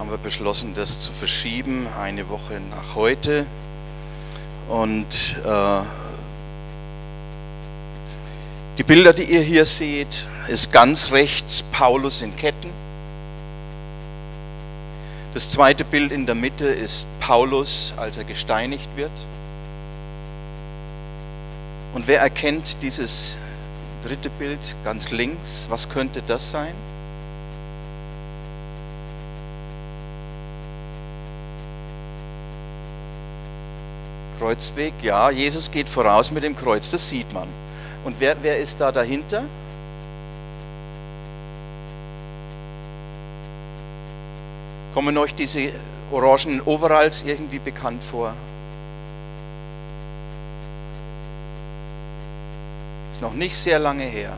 haben wir beschlossen, das zu verschieben, eine Woche nach heute. Und äh, die Bilder, die ihr hier seht, ist ganz rechts Paulus in Ketten. Das zweite Bild in der Mitte ist Paulus, als er gesteinigt wird. Und wer erkennt dieses dritte Bild ganz links? Was könnte das sein? Kreuzweg, ja, Jesus geht voraus mit dem Kreuz, das sieht man. Und wer, wer ist da dahinter? Kommen euch diese orangen Overalls irgendwie bekannt vor? Ist noch nicht sehr lange her,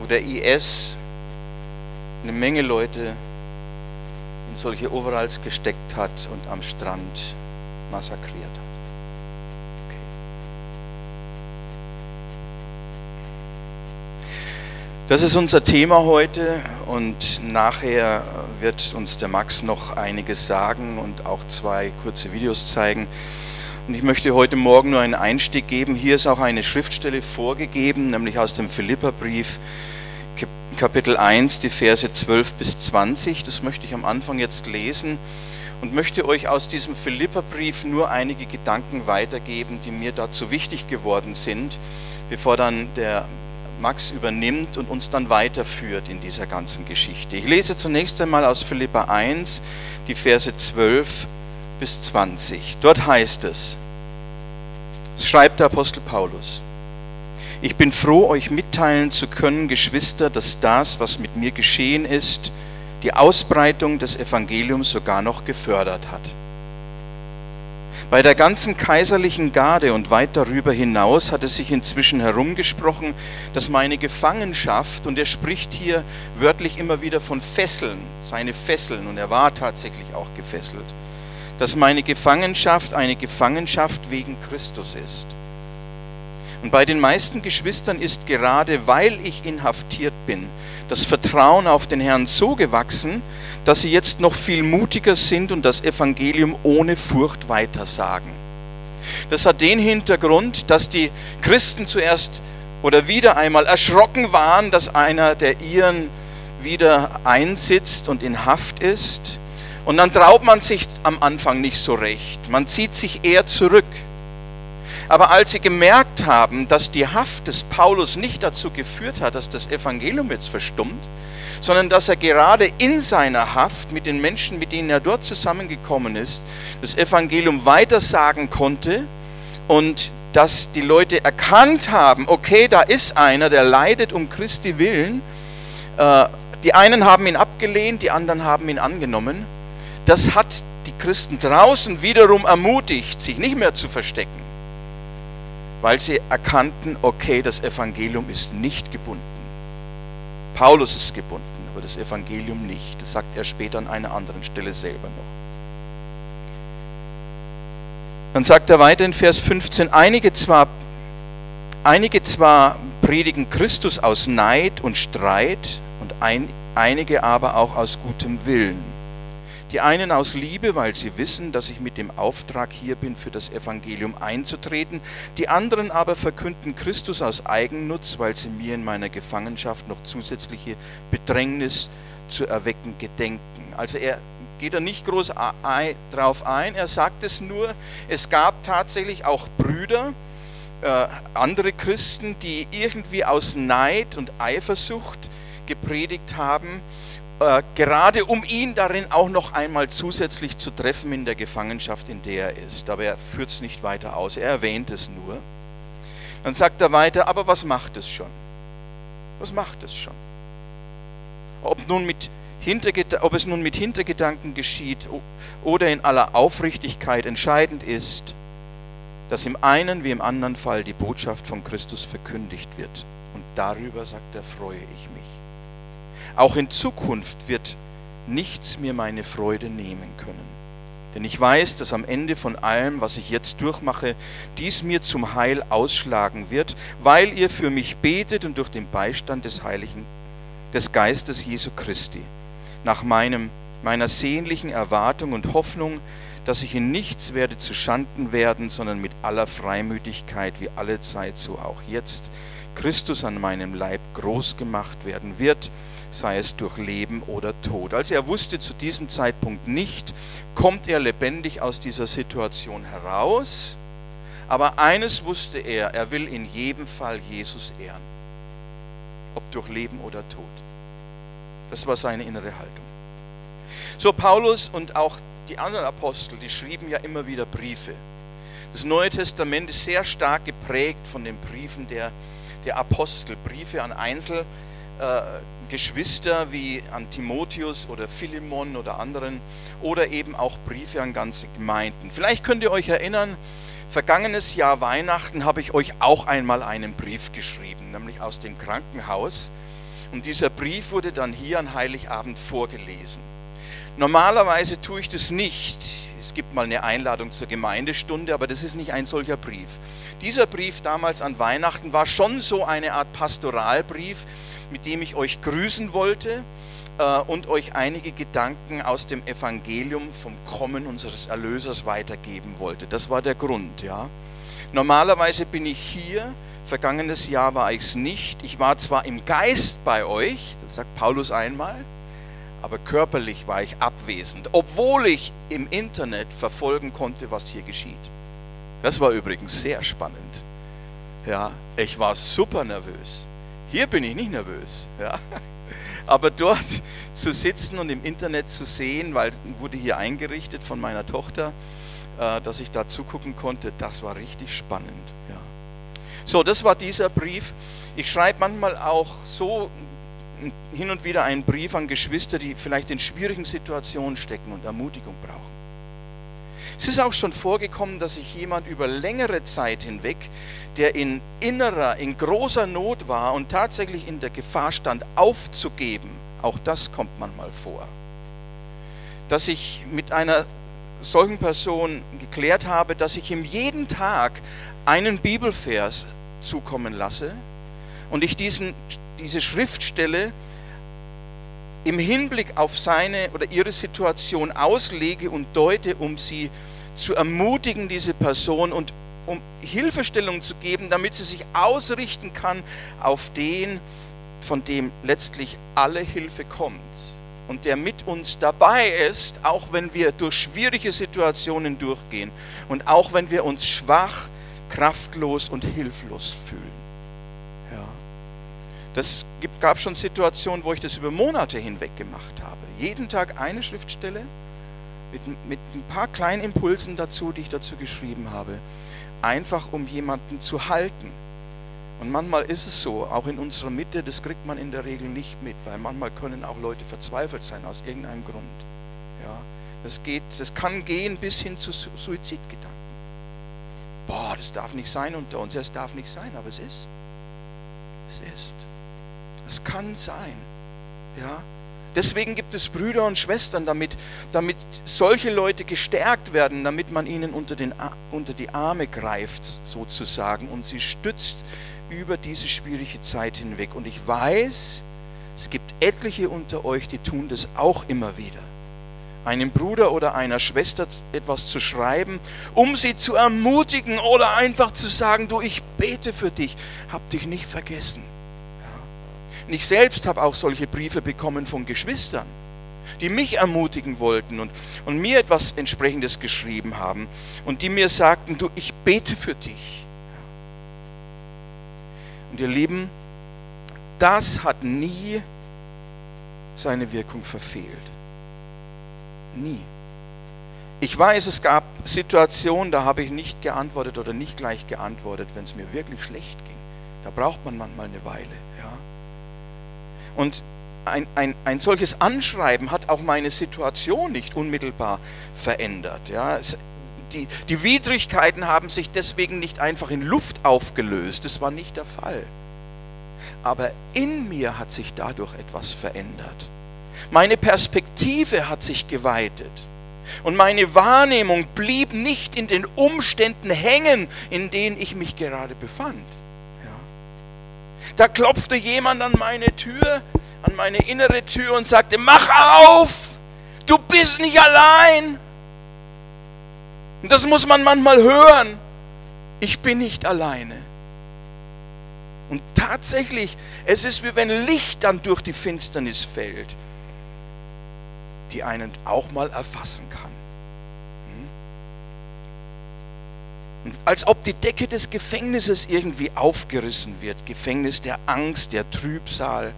wo der IS eine Menge Leute in solche Overalls gesteckt hat und am Strand massakriert hat. Okay. Das ist unser Thema heute und nachher wird uns der Max noch einiges sagen und auch zwei kurze Videos zeigen. Und ich möchte heute Morgen nur einen Einstieg geben. Hier ist auch eine Schriftstelle vorgegeben, nämlich aus dem Philipperbrief, Kapitel 1, die Verse 12 bis 20. Das möchte ich am Anfang jetzt lesen und möchte euch aus diesem Philipperbrief nur einige Gedanken weitergeben, die mir dazu wichtig geworden sind, bevor dann der Max übernimmt und uns dann weiterführt in dieser ganzen Geschichte. Ich lese zunächst einmal aus Philippa 1 die Verse 12 bis 20. Dort heißt es, es schreibt der Apostel Paulus, ich bin froh, euch mitteilen zu können, Geschwister, dass das, was mit mir geschehen ist, die Ausbreitung des Evangeliums sogar noch gefördert hat. Bei der ganzen kaiserlichen Garde und weit darüber hinaus hat es sich inzwischen herumgesprochen, dass meine Gefangenschaft, und er spricht hier wörtlich immer wieder von Fesseln, seine Fesseln, und er war tatsächlich auch gefesselt, dass meine Gefangenschaft eine Gefangenschaft wegen Christus ist. Und bei den meisten Geschwistern ist gerade, weil ich inhaftiert bin, das Vertrauen auf den Herrn so gewachsen, dass sie jetzt noch viel mutiger sind und das Evangelium ohne Furcht weitersagen. Das hat den Hintergrund, dass die Christen zuerst oder wieder einmal erschrocken waren, dass einer der ihren wieder einsitzt und in Haft ist. Und dann traut man sich am Anfang nicht so recht. Man zieht sich eher zurück. Aber als sie gemerkt haben, dass die Haft des Paulus nicht dazu geführt hat, dass das Evangelium jetzt verstummt, sondern dass er gerade in seiner Haft mit den Menschen, mit denen er dort zusammengekommen ist, das Evangelium weitersagen konnte und dass die Leute erkannt haben, okay, da ist einer, der leidet um Christi willen. Äh, die einen haben ihn abgelehnt, die anderen haben ihn angenommen. Das hat die Christen draußen wiederum ermutigt, sich nicht mehr zu verstecken weil sie erkannten, okay, das Evangelium ist nicht gebunden. Paulus ist gebunden, aber das Evangelium nicht. Das sagt er später an einer anderen Stelle selber noch. Dann sagt er weiter in Vers 15, einige zwar, einige zwar predigen Christus aus Neid und Streit und ein, einige aber auch aus gutem Willen. Die einen aus Liebe, weil sie wissen, dass ich mit dem Auftrag hier bin, für das Evangelium einzutreten. Die anderen aber verkünden Christus aus Eigennutz, weil sie mir in meiner Gefangenschaft noch zusätzliche Bedrängnis zu erwecken gedenken. Also er geht da nicht groß drauf ein, er sagt es nur, es gab tatsächlich auch Brüder, äh, andere Christen, die irgendwie aus Neid und Eifersucht gepredigt haben äh, gerade um ihn darin auch noch einmal zusätzlich zu treffen in der Gefangenschaft, in der er ist. Aber er führt es nicht weiter aus, er erwähnt es nur. Dann sagt er weiter, aber was macht es schon? Was macht es schon? Ob, nun mit ob es nun mit Hintergedanken geschieht oder in aller Aufrichtigkeit entscheidend ist, dass im einen wie im anderen Fall die Botschaft von Christus verkündigt wird. Und darüber, sagt er, freue ich mich. Auch in Zukunft wird nichts mir meine Freude nehmen können. Denn ich weiß, dass am Ende von allem, was ich jetzt durchmache, dies mir zum Heil ausschlagen wird, weil ihr für mich betet und durch den Beistand des Heiligen, des Geistes Jesu Christi. nach meinem, meiner sehnlichen Erwartung und Hoffnung, dass ich in nichts werde zu Schanden werden, sondern mit aller Freimütigkeit wie alle Zeit, so auch jetzt, Christus an meinem Leib groß gemacht werden wird, sei es durch Leben oder Tod. Also er wusste zu diesem Zeitpunkt nicht, kommt er lebendig aus dieser Situation heraus, aber eines wusste er, er will in jedem Fall Jesus ehren, ob durch Leben oder Tod. Das war seine innere Haltung. So Paulus und auch die anderen Apostel, die schrieben ja immer wieder Briefe. Das Neue Testament ist sehr stark geprägt von den Briefen der, der Apostel, Briefe an Einzelgeschwister äh, wie an Timotheus oder Philemon oder anderen oder eben auch Briefe an ganze Gemeinden. Vielleicht könnt ihr euch erinnern, vergangenes Jahr Weihnachten habe ich euch auch einmal einen Brief geschrieben, nämlich aus dem Krankenhaus. Und dieser Brief wurde dann hier an Heiligabend vorgelesen. Normalerweise tue ich das nicht. Es gibt mal eine Einladung zur Gemeindestunde, aber das ist nicht ein solcher Brief. Dieser Brief damals an Weihnachten war schon so eine Art Pastoralbrief, mit dem ich euch grüßen wollte äh, und euch einige Gedanken aus dem Evangelium vom Kommen unseres Erlösers weitergeben wollte. Das war der Grund, ja. Normalerweise bin ich hier, vergangenes Jahr war ich es nicht. Ich war zwar im Geist bei euch, das sagt Paulus einmal, aber körperlich war ich abwesend, obwohl ich im Internet verfolgen konnte, was hier geschieht. Das war übrigens sehr spannend. Ja, ich war super nervös. Hier bin ich nicht nervös. Ja. Aber dort zu sitzen und im Internet zu sehen, weil wurde hier eingerichtet von meiner Tochter, äh, dass ich da zugucken konnte, das war richtig spannend. Ja. So, das war dieser Brief. Ich schreibe manchmal auch so hin und wieder einen Brief an Geschwister, die vielleicht in schwierigen Situationen stecken und Ermutigung brauchen. Es ist auch schon vorgekommen, dass sich jemand über längere Zeit hinweg, der in innerer, in großer Not war und tatsächlich in der Gefahr stand, aufzugeben, auch das kommt manchmal vor, dass ich mit einer solchen Person geklärt habe, dass ich ihm jeden Tag einen Bibelvers zukommen lasse und ich diesen diese Schriftstelle im Hinblick auf seine oder ihre Situation auslege und deute, um sie zu ermutigen, diese Person, und um Hilfestellung zu geben, damit sie sich ausrichten kann auf den, von dem letztlich alle Hilfe kommt und der mit uns dabei ist, auch wenn wir durch schwierige Situationen durchgehen und auch wenn wir uns schwach, kraftlos und hilflos fühlen. Das gab schon Situationen, wo ich das über Monate hinweg gemacht habe. Jeden Tag eine Schriftstelle mit, mit ein paar kleinen Impulsen dazu, die ich dazu geschrieben habe. Einfach um jemanden zu halten. Und manchmal ist es so, auch in unserer Mitte, das kriegt man in der Regel nicht mit, weil manchmal können auch Leute verzweifelt sein aus irgendeinem Grund. Ja, das, geht, das kann gehen bis hin zu Suizidgedanken. Boah, das darf nicht sein unter uns, es darf nicht sein, aber es ist. Es ist. Es kann sein. Ja? Deswegen gibt es Brüder und Schwestern, damit, damit solche Leute gestärkt werden, damit man ihnen unter, den, unter die Arme greift, sozusagen, und sie stützt über diese schwierige Zeit hinweg. Und ich weiß, es gibt etliche unter euch, die tun das auch immer wieder. Einem Bruder oder einer Schwester etwas zu schreiben, um sie zu ermutigen oder einfach zu sagen, du, ich bete für dich, hab dich nicht vergessen. Und ich selbst habe auch solche Briefe bekommen von Geschwistern, die mich ermutigen wollten und, und mir etwas entsprechendes geschrieben haben und die mir sagten, du, ich bete für dich. Und ihr Lieben, das hat nie seine Wirkung verfehlt. Nie. Ich weiß, es gab Situationen, da habe ich nicht geantwortet oder nicht gleich geantwortet, wenn es mir wirklich schlecht ging. Da braucht man manchmal eine Weile. Ja. Und ein, ein, ein solches Anschreiben hat auch meine Situation nicht unmittelbar verändert. Ja. Die, die Widrigkeiten haben sich deswegen nicht einfach in Luft aufgelöst. Das war nicht der Fall. Aber in mir hat sich dadurch etwas verändert. Meine Perspektive hat sich geweitet. Und meine Wahrnehmung blieb nicht in den Umständen hängen, in denen ich mich gerade befand. Da klopfte jemand an meine Tür an meine innere Tür und sagte, mach auf, du bist nicht allein. Und das muss man manchmal hören. Ich bin nicht alleine. Und tatsächlich, es ist wie wenn Licht dann durch die Finsternis fällt, die einen auch mal erfassen kann. Hm? Und als ob die Decke des Gefängnisses irgendwie aufgerissen wird. Gefängnis der Angst, der Trübsal.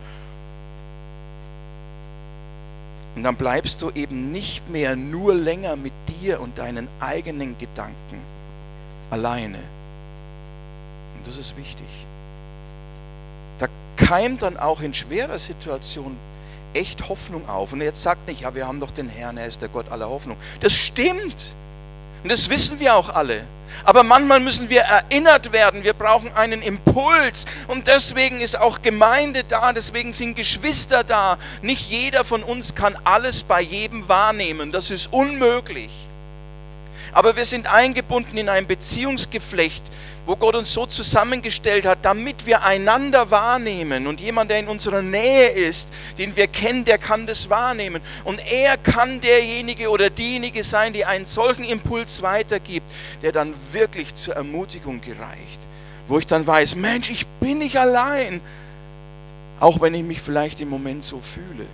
Und dann bleibst du eben nicht mehr nur länger mit dir und deinen eigenen Gedanken alleine. Und das ist wichtig. Da keimt dann auch in schwerer Situation echt Hoffnung auf. Und jetzt sagt nicht, ja, wir haben doch den Herrn, er ist der Gott aller Hoffnung. Das stimmt. Und das wissen wir auch alle. Aber manchmal müssen wir erinnert werden, wir brauchen einen Impuls und deswegen ist auch Gemeinde da, deswegen sind Geschwister da. Nicht jeder von uns kann alles bei jedem wahrnehmen, das ist unmöglich. Aber wir sind eingebunden in ein Beziehungsgeflecht, wo Gott uns so zusammengestellt hat, damit wir einander wahrnehmen. Und jemand, der in unserer Nähe ist, den wir kennen, der kann das wahrnehmen. Und er kann derjenige oder diejenige sein, die einen solchen Impuls weitergibt, der dann wirklich zur Ermutigung gereicht. Wo ich dann weiß, Mensch, ich bin nicht allein. Auch wenn ich mich vielleicht im Moment so fühle.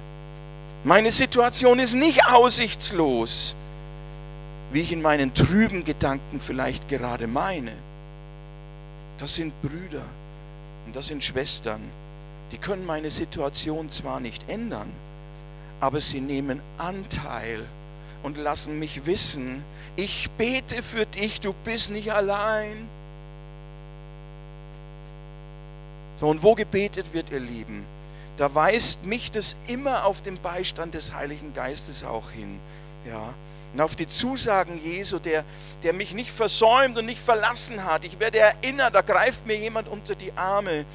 Meine Situation ist nicht aussichtslos wie ich in meinen trüben Gedanken vielleicht gerade meine. Das sind Brüder und das sind Schwestern. Die können meine Situation zwar nicht ändern, aber sie nehmen Anteil und lassen mich wissen, ich bete für dich, du bist nicht allein. So, und wo gebetet wird, ihr Lieben, da weist mich das immer auf den Beistand des Heiligen Geistes auch hin. Ja, und auf die Zusagen Jesu, der, der mich nicht versäumt und nicht verlassen hat. Ich werde erinnert, da greift mir jemand unter die Arme.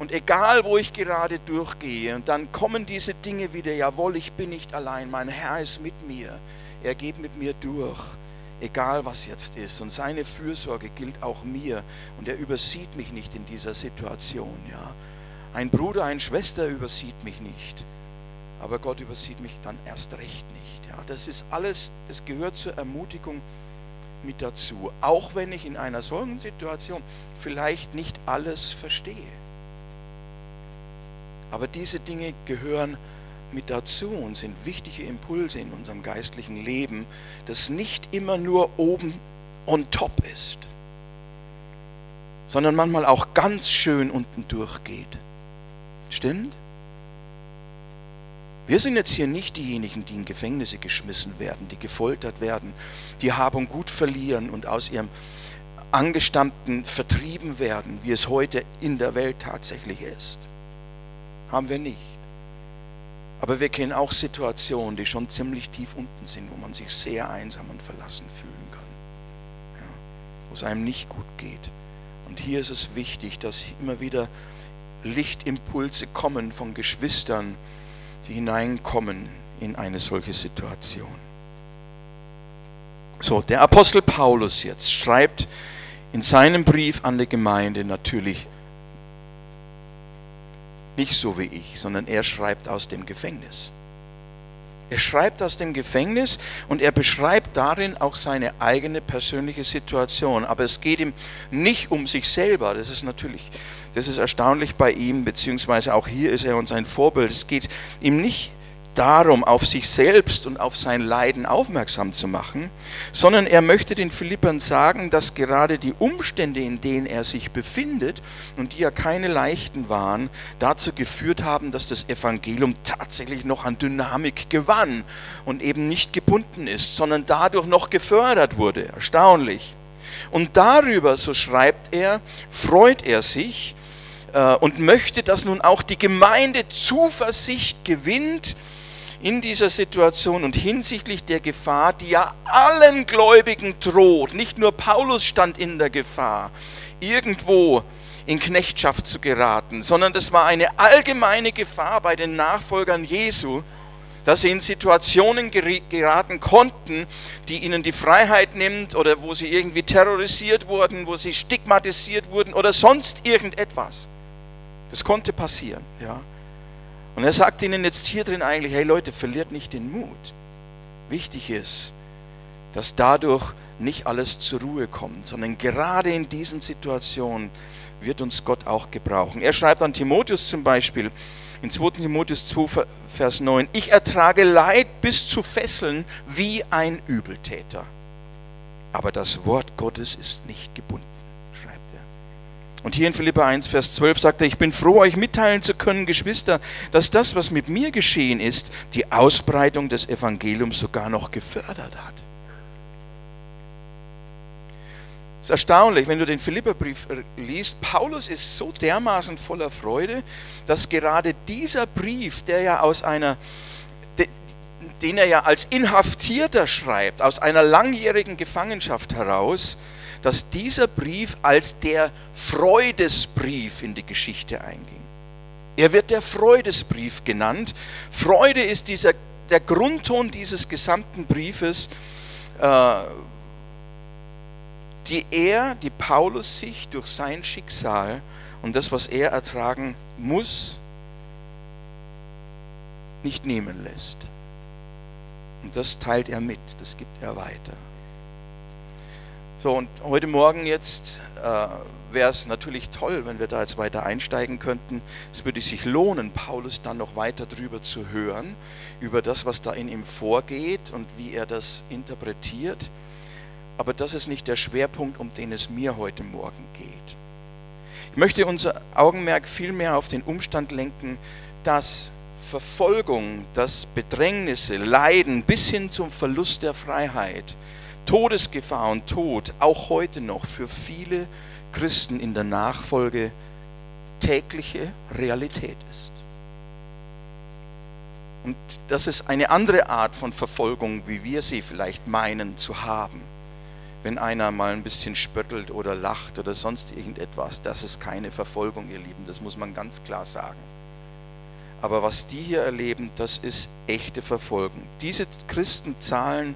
Und egal, wo ich gerade durchgehe, und dann kommen diese Dinge wieder, jawohl, ich bin nicht allein, mein Herr ist mit mir. Er geht mit mir durch, egal was jetzt ist. Und seine Fürsorge gilt auch mir. Und er übersieht mich nicht in dieser Situation. Ja. Ein Bruder, eine Schwester übersieht mich nicht aber Gott übersieht mich dann erst recht nicht. Ja, das ist alles, es gehört zur Ermutigung mit dazu, auch wenn ich in einer solchen Situation vielleicht nicht alles verstehe. Aber diese Dinge gehören mit dazu und sind wichtige Impulse in unserem geistlichen Leben, das nicht immer nur oben on top ist, sondern manchmal auch ganz schön unten durchgeht. Stimmt? Wir sind jetzt hier nicht diejenigen, die in Gefängnisse geschmissen werden, die gefoltert werden, die Hab und Gut verlieren und aus ihrem Angestammten vertrieben werden, wie es heute in der Welt tatsächlich ist. Haben wir nicht. Aber wir kennen auch Situationen, die schon ziemlich tief unten sind, wo man sich sehr einsam und verlassen fühlen kann. Ja, wo es einem nicht gut geht. Und hier ist es wichtig, dass immer wieder Lichtimpulse kommen von Geschwistern, die hineinkommen in eine solche Situation. So, der Apostel Paulus jetzt schreibt in seinem Brief an die Gemeinde natürlich nicht so wie ich, sondern er schreibt aus dem Gefängnis. Er schreibt aus dem Gefängnis und er beschreibt darin auch seine eigene persönliche Situation. Aber es geht ihm nicht um sich selber. Das ist natürlich, das ist erstaunlich bei ihm, beziehungsweise auch hier ist er uns ein Vorbild. Es geht ihm nicht darum, auf sich selbst und auf sein Leiden aufmerksam zu machen, sondern er möchte den Philippern sagen, dass gerade die Umstände, in denen er sich befindet und die ja keine leichten waren, dazu geführt haben, dass das Evangelium tatsächlich noch an Dynamik gewann und eben nicht gebunden ist, sondern dadurch noch gefördert wurde. Erstaunlich. Und darüber, so schreibt er, freut er sich und möchte, dass nun auch die Gemeinde Zuversicht gewinnt, in dieser Situation und hinsichtlich der Gefahr, die ja allen Gläubigen droht, nicht nur Paulus stand in der Gefahr, irgendwo in Knechtschaft zu geraten, sondern das war eine allgemeine Gefahr bei den Nachfolgern Jesu, dass sie in Situationen geraten konnten, die ihnen die Freiheit nimmt oder wo sie irgendwie terrorisiert wurden, wo sie stigmatisiert wurden oder sonst irgendetwas. Das konnte passieren, ja. Und er sagt ihnen jetzt hier drin eigentlich, hey Leute, verliert nicht den Mut. Wichtig ist, dass dadurch nicht alles zur Ruhe kommt, sondern gerade in diesen Situationen wird uns Gott auch gebrauchen. Er schreibt an Timotheus zum Beispiel in 2 Timotheus 2, Vers 9, ich ertrage Leid bis zu Fesseln wie ein Übeltäter. Aber das Wort Gottes ist nicht gebunden. Und hier in Philippa 1, Vers 12 sagt er, ich bin froh, euch mitteilen zu können, Geschwister, dass das, was mit mir geschehen ist, die Ausbreitung des Evangeliums sogar noch gefördert hat. Es ist erstaunlich, wenn du den Philipperbrief liest. Paulus ist so dermaßen voller Freude, dass gerade dieser Brief, der ja aus einer, den er ja als Inhaftierter schreibt, aus einer langjährigen Gefangenschaft heraus, dass dieser Brief als der Freudesbrief in die Geschichte einging. Er wird der Freudesbrief genannt. Freude ist dieser, der Grundton dieses gesamten Briefes. Äh, die er, die Paulus sich durch sein Schicksal und das, was er ertragen muss, nicht nehmen lässt. Und das teilt er mit, das gibt er weiter. So, und heute Morgen jetzt äh, wäre es natürlich toll, wenn wir da jetzt weiter einsteigen könnten. Es würde sich lohnen, Paulus dann noch weiter drüber zu hören, über das, was da in ihm vorgeht und wie er das interpretiert. Aber das ist nicht der Schwerpunkt, um den es mir heute Morgen geht. Ich möchte unser Augenmerk vielmehr auf den Umstand lenken, dass Verfolgung, dass Bedrängnisse, Leiden bis hin zum Verlust der Freiheit, Todesgefahr und Tod auch heute noch für viele Christen in der Nachfolge tägliche Realität ist. Und das ist eine andere Art von Verfolgung, wie wir sie vielleicht meinen zu haben wenn einer mal ein bisschen spöttelt oder lacht oder sonst irgendetwas. Das ist keine Verfolgung, ihr Lieben, das muss man ganz klar sagen. Aber was die hier erleben, das ist echte Verfolgung. Diese Christen zahlen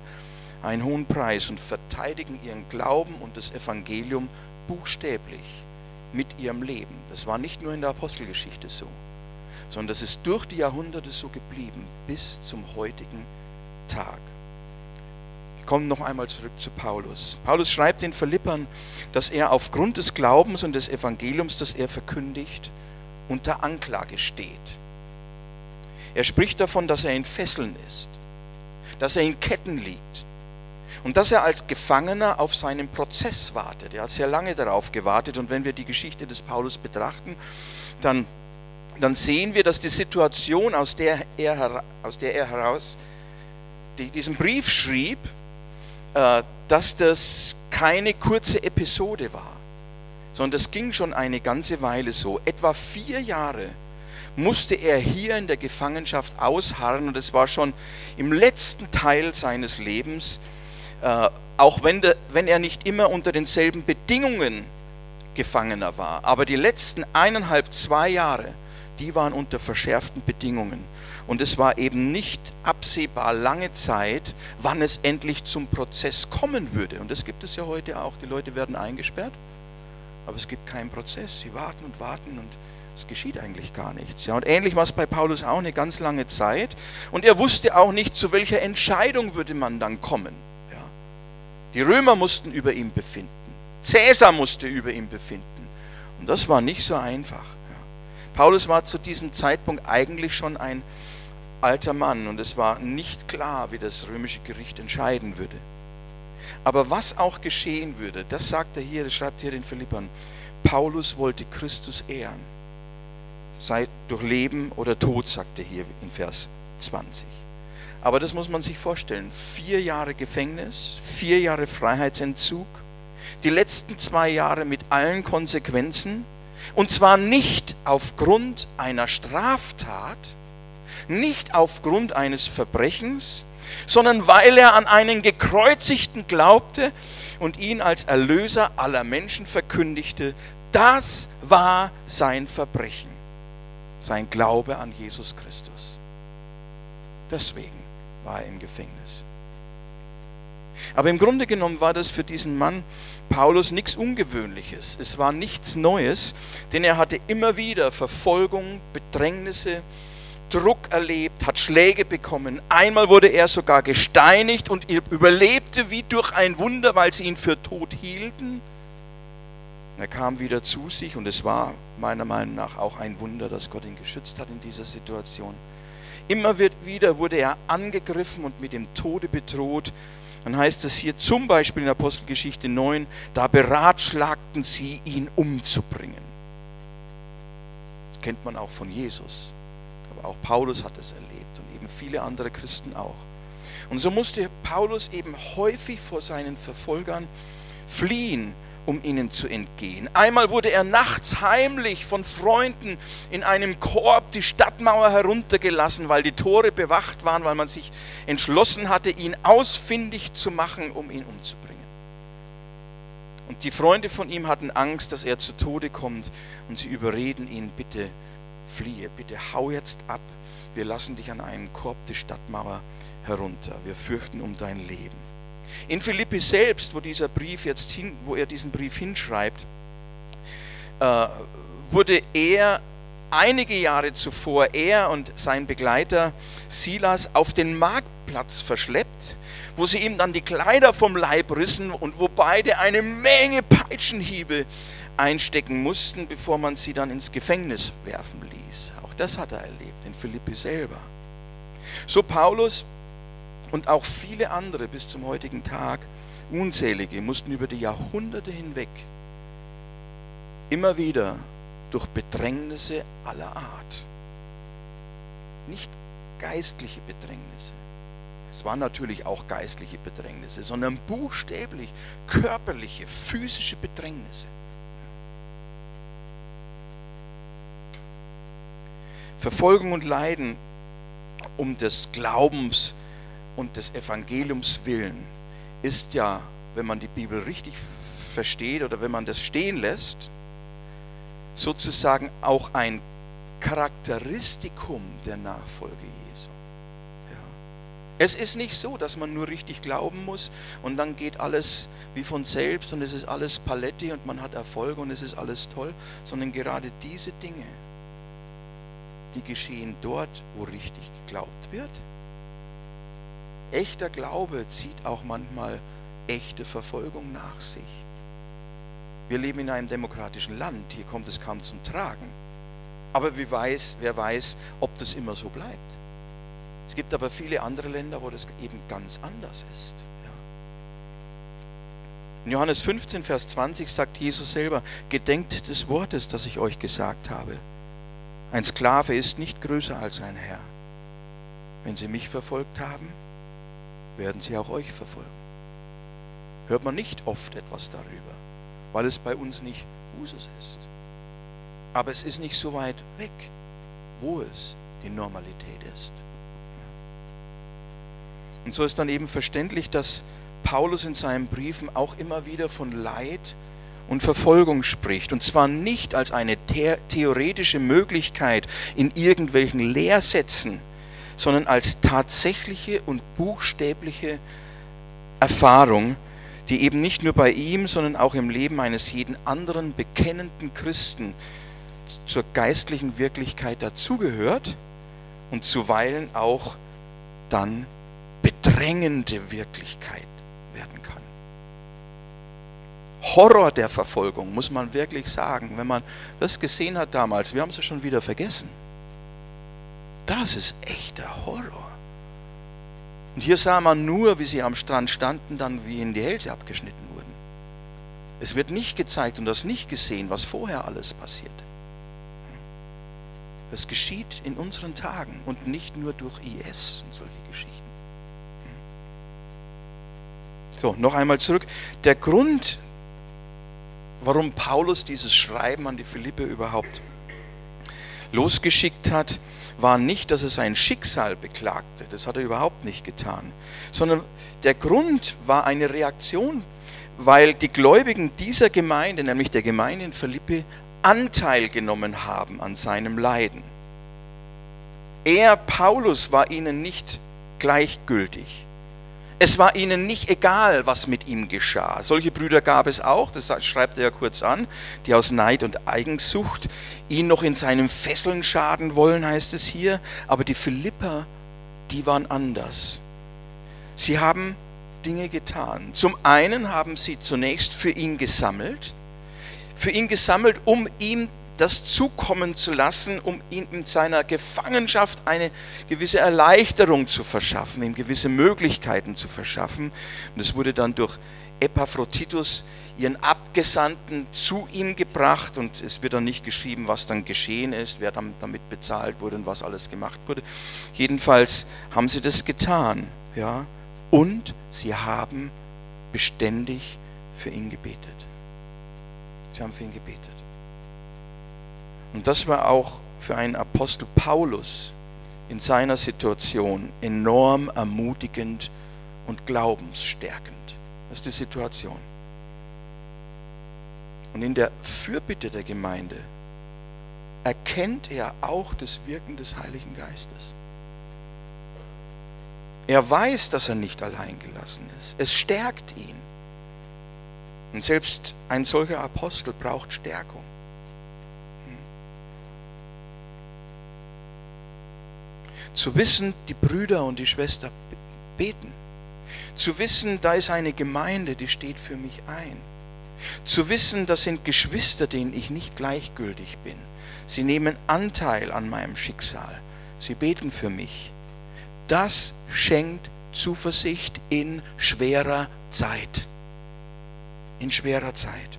einen hohen Preis und verteidigen ihren Glauben und das Evangelium buchstäblich mit ihrem Leben. Das war nicht nur in der Apostelgeschichte so, sondern das ist durch die Jahrhunderte so geblieben bis zum heutigen Tag kommen noch einmal zurück zu Paulus. Paulus schreibt den Philippern, dass er aufgrund des Glaubens und des Evangeliums, das er verkündigt, unter Anklage steht. Er spricht davon, dass er in Fesseln ist, dass er in Ketten liegt und dass er als Gefangener auf seinen Prozess wartet. Er hat sehr lange darauf gewartet und wenn wir die Geschichte des Paulus betrachten, dann, dann sehen wir, dass die Situation, aus der er, aus der er heraus die, diesen Brief schrieb, äh, dass das keine kurze Episode war, sondern das ging schon eine ganze Weile so. Etwa vier Jahre musste er hier in der Gefangenschaft ausharren und es war schon im letzten Teil seines Lebens, auch wenn, wenn er nicht immer unter denselben Bedingungen Gefangener war. Aber die letzten eineinhalb, zwei Jahre, die waren unter verschärften Bedingungen. Und es war eben nicht absehbar lange Zeit, wann es endlich zum Prozess kommen würde. Und das gibt es ja heute auch. Die Leute werden eingesperrt, aber es gibt keinen Prozess. Sie warten und warten und es geschieht eigentlich gar nichts. Ja, und ähnlich war es bei Paulus auch eine ganz lange Zeit. Und er wusste auch nicht, zu welcher Entscheidung würde man dann kommen. Die Römer mussten über ihn befinden. Cäsar musste über ihn befinden. Und das war nicht so einfach. Paulus war zu diesem Zeitpunkt eigentlich schon ein alter Mann und es war nicht klar, wie das römische Gericht entscheiden würde. Aber was auch geschehen würde, das sagt er hier, das schreibt hier den Philippern. Paulus wollte Christus ehren. Sei durch Leben oder Tod, sagt er hier in Vers 20. Aber das muss man sich vorstellen. Vier Jahre Gefängnis, vier Jahre Freiheitsentzug, die letzten zwei Jahre mit allen Konsequenzen. Und zwar nicht aufgrund einer Straftat, nicht aufgrund eines Verbrechens, sondern weil er an einen gekreuzigten glaubte und ihn als Erlöser aller Menschen verkündigte. Das war sein Verbrechen, sein Glaube an Jesus Christus. Deswegen war er im Gefängnis. Aber im Grunde genommen war das für diesen Mann Paulus nichts Ungewöhnliches. Es war nichts Neues, denn er hatte immer wieder Verfolgung, Bedrängnisse, Druck erlebt, hat Schläge bekommen. Einmal wurde er sogar gesteinigt und überlebte wie durch ein Wunder, weil sie ihn für tot hielten. Er kam wieder zu sich und es war meiner Meinung nach auch ein Wunder, dass Gott ihn geschützt hat in dieser Situation. Immer wieder wurde er angegriffen und mit dem Tode bedroht. Dann heißt es hier zum Beispiel in Apostelgeschichte 9, da beratschlagten sie, ihn umzubringen. Das kennt man auch von Jesus. Aber auch Paulus hat es erlebt und eben viele andere Christen auch. Und so musste Paulus eben häufig vor seinen Verfolgern fliehen um ihnen zu entgehen. Einmal wurde er nachts heimlich von Freunden in einem Korb die Stadtmauer heruntergelassen, weil die Tore bewacht waren, weil man sich entschlossen hatte, ihn ausfindig zu machen, um ihn umzubringen. Und die Freunde von ihm hatten Angst, dass er zu Tode kommt und sie überreden ihn, bitte fliehe, bitte hau jetzt ab, wir lassen dich an einem Korb die Stadtmauer herunter, wir fürchten um dein Leben. In Philippi selbst, wo dieser Brief jetzt hin, wo er diesen Brief hinschreibt, äh, wurde er einige Jahre zuvor, er und sein Begleiter Silas, auf den Marktplatz verschleppt, wo sie ihm dann die Kleider vom Leib rissen und wo beide eine Menge Peitschenhiebe einstecken mussten, bevor man sie dann ins Gefängnis werfen ließ. Auch das hat er erlebt in Philippi selber. So Paulus und auch viele andere bis zum heutigen Tag, unzählige, mussten über die Jahrhunderte hinweg immer wieder durch Bedrängnisse aller Art, nicht geistliche Bedrängnisse, es waren natürlich auch geistliche Bedrängnisse, sondern buchstäblich körperliche, physische Bedrängnisse. Verfolgung und Leiden um des Glaubens und des Evangeliums willen ist ja, wenn man die Bibel richtig versteht oder wenn man das stehen lässt, sozusagen auch ein Charakteristikum der Nachfolge Jesu. Ja. Es ist nicht so, dass man nur richtig glauben muss und dann geht alles wie von selbst und es ist alles Paletti und man hat Erfolg und es ist alles toll, sondern gerade diese Dinge, die geschehen dort, wo richtig geglaubt wird Echter Glaube zieht auch manchmal echte Verfolgung nach sich. Wir leben in einem demokratischen Land, hier kommt es kaum zum Tragen. Aber wie weiß, wer weiß, ob das immer so bleibt. Es gibt aber viele andere Länder, wo das eben ganz anders ist. In Johannes 15, Vers 20 sagt Jesus selber, gedenkt des Wortes, das ich euch gesagt habe. Ein Sklave ist nicht größer als ein Herr. Wenn sie mich verfolgt haben, werden sie auch euch verfolgen. Hört man nicht oft etwas darüber, weil es bei uns nicht Usus ist. Aber es ist nicht so weit weg, wo es die Normalität ist. Und so ist dann eben verständlich, dass Paulus in seinen Briefen auch immer wieder von Leid und Verfolgung spricht. Und zwar nicht als eine theoretische Möglichkeit in irgendwelchen Lehrsätzen, sondern als tatsächliche und buchstäbliche Erfahrung, die eben nicht nur bei ihm, sondern auch im Leben eines jeden anderen bekennenden Christen zur geistlichen Wirklichkeit dazugehört und zuweilen auch dann bedrängende Wirklichkeit werden kann. Horror der Verfolgung, muss man wirklich sagen, wenn man das gesehen hat damals. Wir haben es ja schon wieder vergessen. Das ist echter Horror. Und hier sah man nur, wie sie am Strand standen, dann wie ihnen die Hälse abgeschnitten wurden. Es wird nicht gezeigt und das nicht gesehen, was vorher alles passierte. Das geschieht in unseren Tagen und nicht nur durch IS und solche Geschichten. So, noch einmal zurück. Der Grund, warum Paulus dieses Schreiben an die Philippe überhaupt losgeschickt hat, war nicht, dass er sein Schicksal beklagte, das hat er überhaupt nicht getan, sondern der Grund war eine Reaktion, weil die Gläubigen dieser Gemeinde, nämlich der Gemeinde in Philippi, Anteil genommen haben an seinem Leiden. Er, Paulus, war ihnen nicht gleichgültig. Es war ihnen nicht egal, was mit ihm geschah. Solche Brüder gab es auch, das schreibt er ja kurz an, die aus Neid und Eigensucht ihn noch in seinen Fesseln schaden wollen, heißt es hier. Aber die Philipper, die waren anders. Sie haben Dinge getan. Zum einen haben sie zunächst für ihn gesammelt, für ihn gesammelt, um ihm das zukommen zu lassen, um ihm in seiner Gefangenschaft eine gewisse Erleichterung zu verschaffen, ihm gewisse Möglichkeiten zu verschaffen. Und es wurde dann durch Epaphroditus, ihren Abgesandten, zu ihm gebracht. Und es wird dann nicht geschrieben, was dann geschehen ist, wer damit bezahlt wurde und was alles gemacht wurde. Jedenfalls haben sie das getan. Ja? Und sie haben beständig für ihn gebetet. Sie haben für ihn gebetet. Und das war auch für einen Apostel Paulus in seiner Situation enorm ermutigend und glaubensstärkend. Das ist die Situation. Und in der Fürbitte der Gemeinde erkennt er auch das Wirken des Heiligen Geistes. Er weiß, dass er nicht allein gelassen ist. Es stärkt ihn. Und selbst ein solcher Apostel braucht Stärkung. Zu wissen, die Brüder und die Schwester beten. Zu wissen, da ist eine Gemeinde, die steht für mich ein. Zu wissen, das sind Geschwister, denen ich nicht gleichgültig bin. Sie nehmen Anteil an meinem Schicksal. Sie beten für mich. Das schenkt Zuversicht in schwerer Zeit. In schwerer Zeit.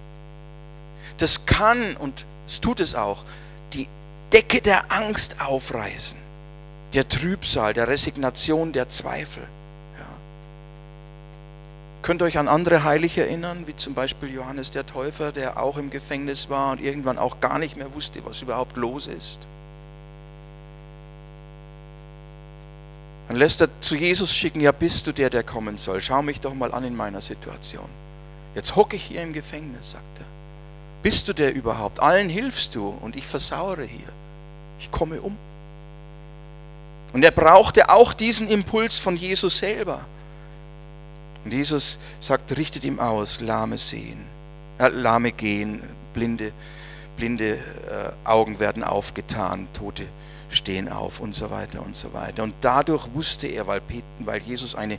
Das kann, und es tut es auch, die Decke der Angst aufreißen der Trübsal, der Resignation, der Zweifel. Ja. Könnt ihr euch an andere Heilige erinnern, wie zum Beispiel Johannes der Täufer, der auch im Gefängnis war und irgendwann auch gar nicht mehr wusste, was überhaupt los ist? Dann lässt er zu Jesus schicken, ja bist du der, der kommen soll. Schau mich doch mal an in meiner Situation. Jetzt hocke ich hier im Gefängnis, sagt er. Bist du der überhaupt? Allen hilfst du und ich versauere hier. Ich komme um. Und er brauchte auch diesen Impuls von Jesus selber. Und Jesus sagt, richtet ihm aus, lahme sehen, äh, lahme gehen, blinde, blinde äh, Augen werden aufgetan, Tote stehen auf und so weiter und so weiter. Und dadurch wusste er, weil, weil Jesus eine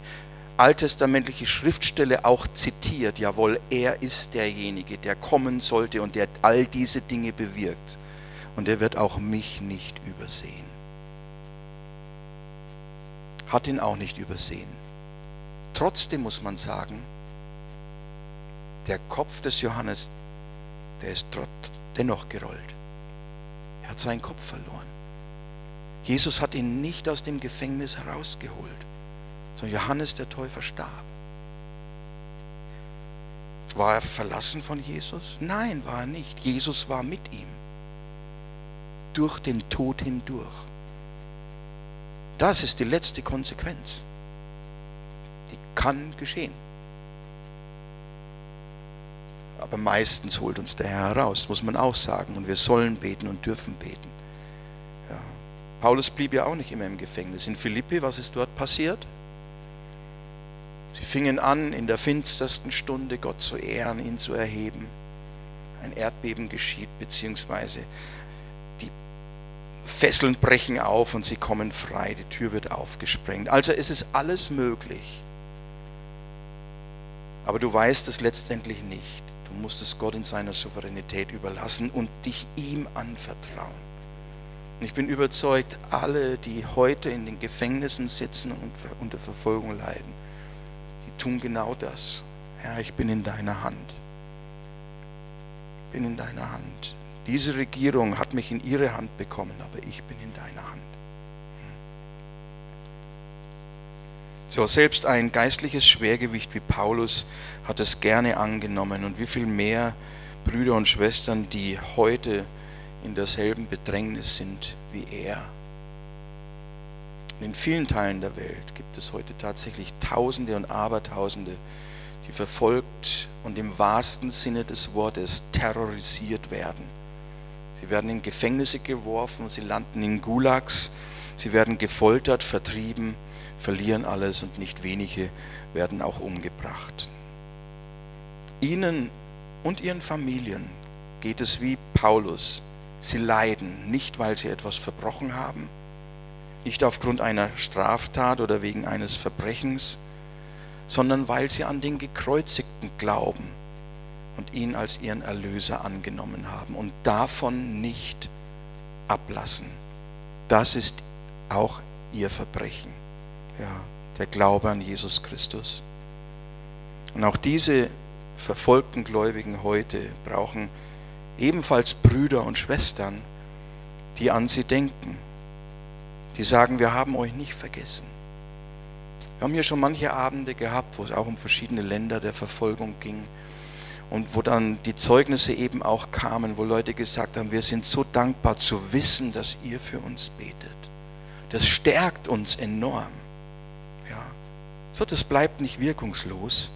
alttestamentliche Schriftstelle auch zitiert, jawohl, er ist derjenige, der kommen sollte und der all diese Dinge bewirkt. Und er wird auch mich nicht übersehen hat ihn auch nicht übersehen. Trotzdem muss man sagen, der Kopf des Johannes, der ist dennoch gerollt. Er hat seinen Kopf verloren. Jesus hat ihn nicht aus dem Gefängnis herausgeholt, sondern Johannes der Täufer starb. War er verlassen von Jesus? Nein, war er nicht. Jesus war mit ihm. Durch den Tod hindurch. Das ist die letzte Konsequenz. Die kann geschehen. Aber meistens holt uns der Herr heraus, muss man auch sagen. Und wir sollen beten und dürfen beten. Ja. Paulus blieb ja auch nicht immer im Gefängnis. In Philippi, was ist dort passiert? Sie fingen an, in der finstersten Stunde Gott zu ehren, ihn zu erheben. Ein Erdbeben geschieht, beziehungsweise Fesseln brechen auf und sie kommen frei, die Tür wird aufgesprengt. Also es ist alles möglich. Aber du weißt es letztendlich nicht. Du musst es Gott in seiner Souveränität überlassen und dich ihm anvertrauen. Und ich bin überzeugt, alle, die heute in den Gefängnissen sitzen und unter Verfolgung leiden, die tun genau das. Herr, ich bin in deiner Hand. Ich bin in deiner Hand. Diese Regierung hat mich in ihre Hand bekommen, aber ich bin in deiner Hand. So, selbst ein geistliches Schwergewicht wie Paulus hat es gerne angenommen und wie viel mehr Brüder und Schwestern, die heute in derselben Bedrängnis sind wie er. In vielen Teilen der Welt gibt es heute tatsächlich Tausende und Abertausende, die verfolgt und im wahrsten Sinne des Wortes terrorisiert werden Sie werden in Gefängnisse geworfen, sie landen in Gulags, Sie werden gefoltert, vertrieben, verlieren alles und nicht wenige werden auch umgebracht. Ihnen und ihren Familien geht es wie Paulus. Sie leiden nicht, weil sie etwas verbrochen haben, nicht aufgrund einer Straftat oder wegen eines Verbrechens, sondern weil sie an den Gekreuzigten glauben und ihn als ihren Erlöser angenommen haben und davon nicht ablassen. Das ist auch ihr Verbrechen. Ja, der Glaube an Jesus Christus. Und auch diese verfolgten Gläubigen heute brauchen ebenfalls Brüder und Schwestern, die an sie denken, die sagen, wir haben euch nicht vergessen. Wir haben hier schon manche Abende gehabt, wo es auch um verschiedene Länder der Verfolgung ging und wo dann die Zeugnisse eben auch kamen, wo Leute gesagt haben, wir sind so dankbar zu wissen, dass ihr für uns betet. Das stärkt uns enorm. Ja. So, das bleibt nicht wirkungslos.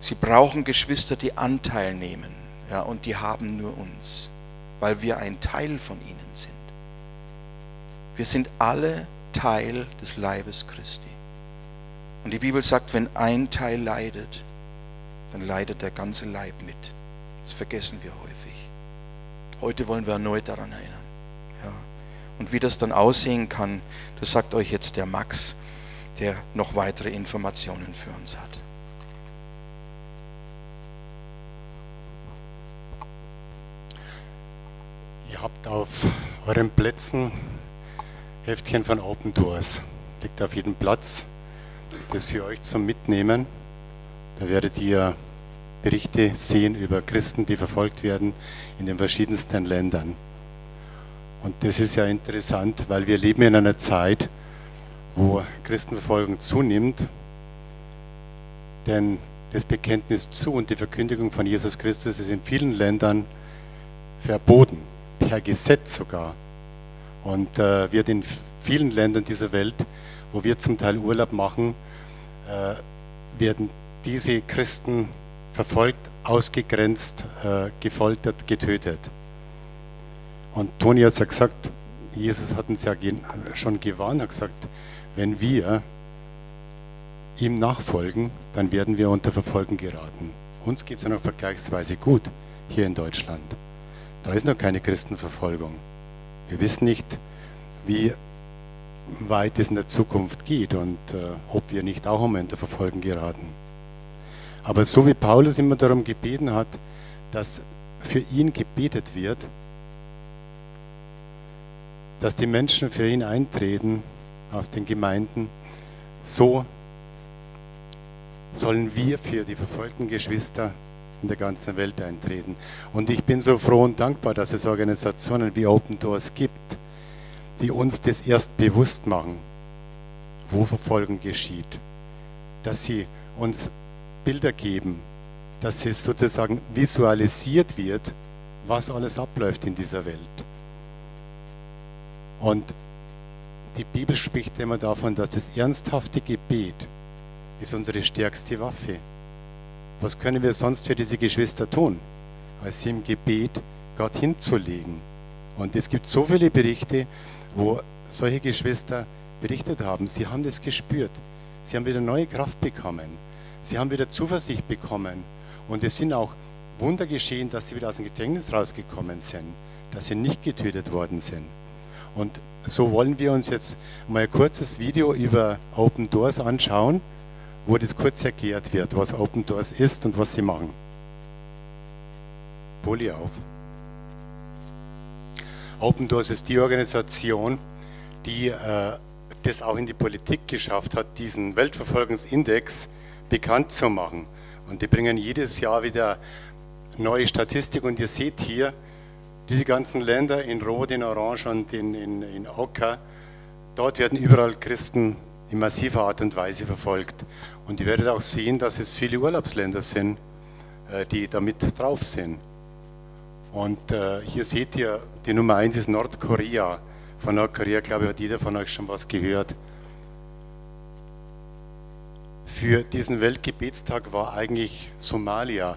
Sie brauchen Geschwister, die Anteil nehmen. Ja, und die haben nur uns, weil wir ein Teil von ihnen sind. Wir sind alle Teil des Leibes Christi. Und die Bibel sagt, wenn ein Teil leidet, dann leidet der ganze Leib mit. Das vergessen wir häufig. Heute wollen wir erneut daran erinnern. Ja. Und wie das dann aussehen kann, das sagt euch jetzt der Max, der noch weitere Informationen für uns hat. Ihr habt auf euren Plätzen Heftchen von Open Doors. Liegt auf jedem Platz. Das ist für euch zum Mitnehmen. Da werdet ihr Berichte sehen über Christen, die verfolgt werden in den verschiedensten Ländern. Und das ist ja interessant, weil wir leben in einer Zeit, wo Christenverfolgung zunimmt. Denn das Bekenntnis zu und die Verkündigung von Jesus Christus ist in vielen Ländern verboten, per Gesetz sogar. Und äh, wird in vielen Ländern dieser Welt, wo wir zum Teil Urlaub machen, äh, werden diese Christen verfolgt, ausgegrenzt, äh, gefoltert, getötet. Und Toni hat ja gesagt, Jesus hat uns ja schon gewarnt, hat gesagt, wenn wir ihm nachfolgen, dann werden wir unter Verfolgen geraten. Uns geht es ja noch vergleichsweise gut hier in Deutschland. Da ist noch keine Christenverfolgung. Wir wissen nicht, wie weit es in der Zukunft geht und äh, ob wir nicht auch unter Verfolgen geraten. Aber so wie Paulus immer darum gebeten hat, dass für ihn gebetet wird, dass die Menschen für ihn eintreten aus den Gemeinden, so sollen wir für die verfolgten Geschwister in der ganzen Welt eintreten. Und ich bin so froh und dankbar, dass es Organisationen wie Open Doors gibt, die uns das erst bewusst machen, wo Verfolgung geschieht, dass sie uns Bilder geben, dass es sozusagen visualisiert wird, was alles abläuft in dieser Welt. Und die Bibel spricht immer davon, dass das ernsthafte Gebet ist unsere stärkste Waffe. Was können wir sonst für diese Geschwister tun, als sie im Gebet Gott hinzulegen? Und es gibt so viele Berichte, wo solche Geschwister berichtet haben, sie haben das gespürt. Sie haben wieder neue Kraft bekommen. Sie haben wieder Zuversicht bekommen. Und es sind auch Wunder geschehen, dass sie wieder aus dem Gefängnis rausgekommen sind, dass sie nicht getötet worden sind. Und so wollen wir uns jetzt mal ein kurzes Video über Open Doors anschauen, wo das kurz erklärt wird, was Open Doors ist und was sie machen. Poli auf. Open Doors ist die Organisation, die äh, das auch in die Politik geschafft hat, diesen Weltverfolgungsindex bekannt zu machen. Und die bringen jedes Jahr wieder neue Statistik und ihr seht hier diese ganzen Länder in Rot, in Orange und in, in, in Ocker. Dort werden überall Christen in massiver Art und Weise verfolgt. Und ihr werdet auch sehen, dass es viele Urlaubsländer sind, äh, die damit drauf sind. Und äh, hier seht ihr, die Nummer 1 ist Nordkorea. Von Nordkorea, glaube ich, hat jeder von euch schon was gehört für diesen Weltgebetstag war eigentlich Somalia,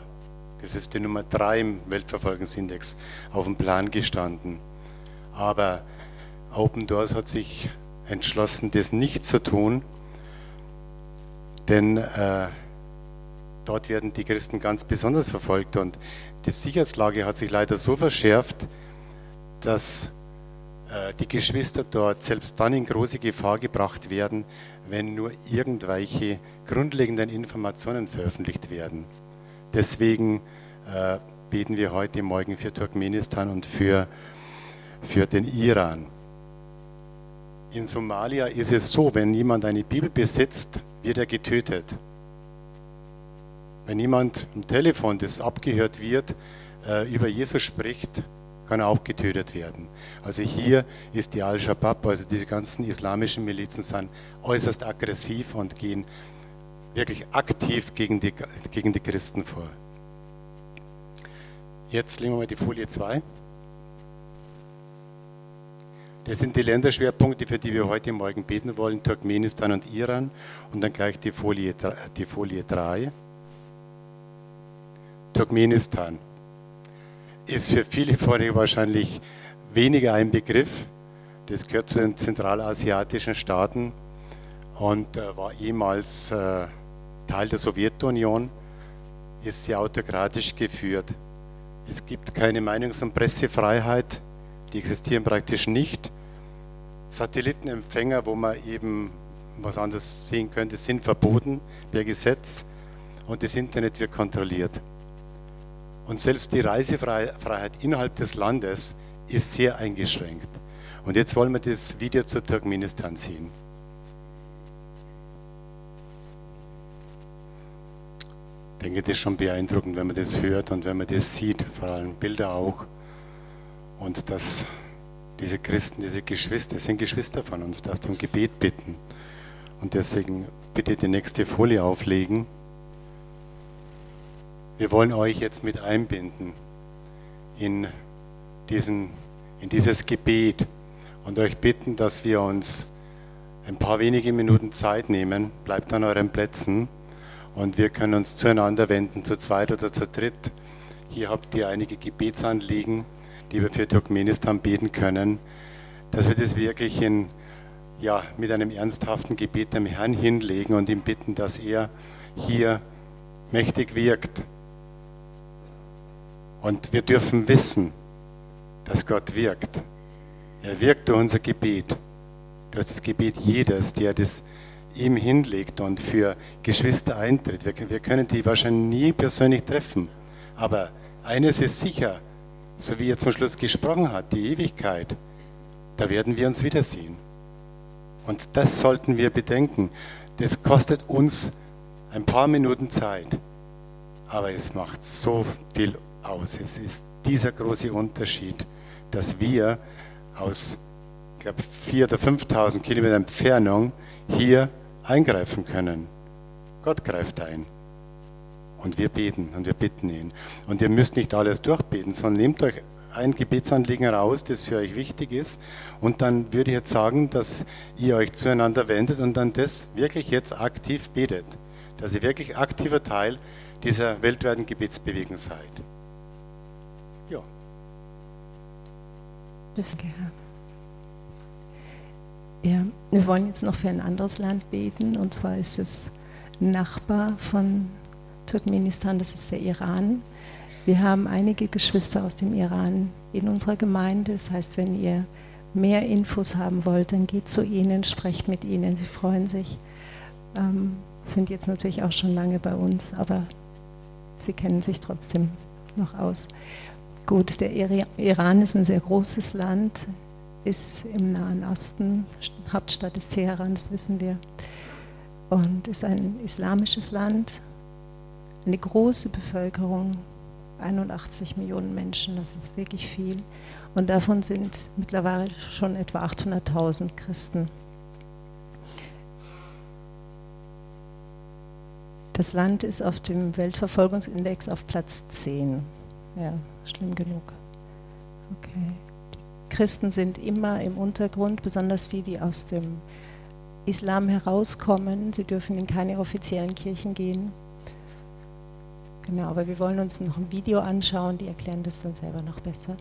das ist die Nummer drei im Weltverfolgungsindex, auf dem Plan gestanden. Aber Open Doors hat sich entschlossen, das nicht zu tun, denn äh, dort werden die Christen ganz besonders verfolgt und die Sicherheitslage hat sich leider so verschärft, dass äh, die Geschwister dort selbst dann in große Gefahr gebracht werden, wenn nur irgendwelche grundlegenden Informationen veröffentlicht werden. Deswegen äh, beten wir heute Morgen für Turkmenistan und für, für den Iran. In Somalia ist es so, wenn jemand eine Bibel besitzt, wird er getötet. Wenn jemand am Telefon, das abgehört wird, äh, über Jesus spricht, kann auch getötet werden. Also hier ist die Al-Shabaab, also diese ganzen islamischen Milizen sind äußerst aggressiv und gehen wirklich aktiv gegen die, gegen die Christen vor. Jetzt legen wir mal die Folie 2. Das sind die Länderschwerpunkte, für die wir heute Morgen beten wollen, Turkmenistan und Iran. Und dann gleich die Folie, die Folie 3. Turkmenistan ist für viele von Ihnen wahrscheinlich weniger ein Begriff. Das gehört zu den zentralasiatischen Staaten und äh, war ehemals äh, Teil der Sowjetunion, ist sehr autokratisch geführt. Es gibt keine Meinungs- und Pressefreiheit, die existieren praktisch nicht. Satellitenempfänger, wo man eben was anderes sehen könnte, sind verboten per Gesetz und das Internet wird kontrolliert. Und selbst die Reisefreiheit innerhalb des Landes ist sehr eingeschränkt. Und jetzt wollen wir das Video zu Turkmenistan sehen. Ich denke, das ist schon beeindruckend, wenn man das hört und wenn man das sieht, vor allem Bilder auch. Und dass diese Christen, diese Geschwister, sind Geschwister von uns, dass die um Gebet bitten. Und deswegen bitte die nächste Folie auflegen. Wir wollen euch jetzt mit einbinden in, diesen, in dieses Gebet und euch bitten, dass wir uns ein paar wenige Minuten Zeit nehmen. Bleibt an euren Plätzen und wir können uns zueinander wenden, zu zweit oder zu dritt. Hier habt ihr einige Gebetsanliegen, die wir für Turkmenistan beten können, dass wir das wirklich in, ja, mit einem ernsthaften Gebet dem Herrn hinlegen und ihm bitten, dass er hier mächtig wirkt und wir dürfen wissen, dass Gott wirkt. Er wirkt durch unser Gebet, durch das Gebet jedes, der das ihm hinlegt und für Geschwister eintritt. Wir, wir können die wahrscheinlich nie persönlich treffen, aber eines ist sicher, so wie er zum Schluss gesprochen hat, die Ewigkeit, da werden wir uns wiedersehen. Und das sollten wir bedenken. Das kostet uns ein paar Minuten Zeit, aber es macht so viel aus. Es ist dieser große Unterschied, dass wir aus, ich glaube, 4.000 oder 5.000 Kilometer Entfernung hier eingreifen können. Gott greift ein. Und wir beten und wir bitten ihn. Und ihr müsst nicht alles durchbeten, sondern nehmt euch ein Gebetsanliegen raus, das für euch wichtig ist. Und dann würde ich jetzt sagen, dass ihr euch zueinander wendet und dann das wirklich jetzt aktiv betet. Dass ihr wirklich aktiver Teil dieser weltweiten Gebetsbewegung seid. Ja. Das ja, wir wollen jetzt noch für ein anderes Land beten, und zwar ist es Nachbar von Turkmenistan, das ist der Iran. Wir haben einige Geschwister aus dem Iran in unserer Gemeinde. Das heißt, wenn ihr mehr Infos haben wollt, dann geht zu ihnen, sprecht mit ihnen, sie freuen sich. Ähm, sind jetzt natürlich auch schon lange bei uns, aber sie kennen sich trotzdem noch aus. Gut, der Iran ist ein sehr großes Land, ist im Nahen Osten, Hauptstadt ist Teheran, das wissen wir, und ist ein islamisches Land, eine große Bevölkerung, 81 Millionen Menschen, das ist wirklich viel. Und davon sind mittlerweile schon etwa 800.000 Christen. Das Land ist auf dem Weltverfolgungsindex auf Platz 10. Ja, schlimm genug. Okay. Die Christen sind immer im Untergrund, besonders die, die aus dem Islam herauskommen. Sie dürfen in keine offiziellen Kirchen gehen. Genau, aber wir wollen uns noch ein Video anschauen, die erklären das dann selber noch besser.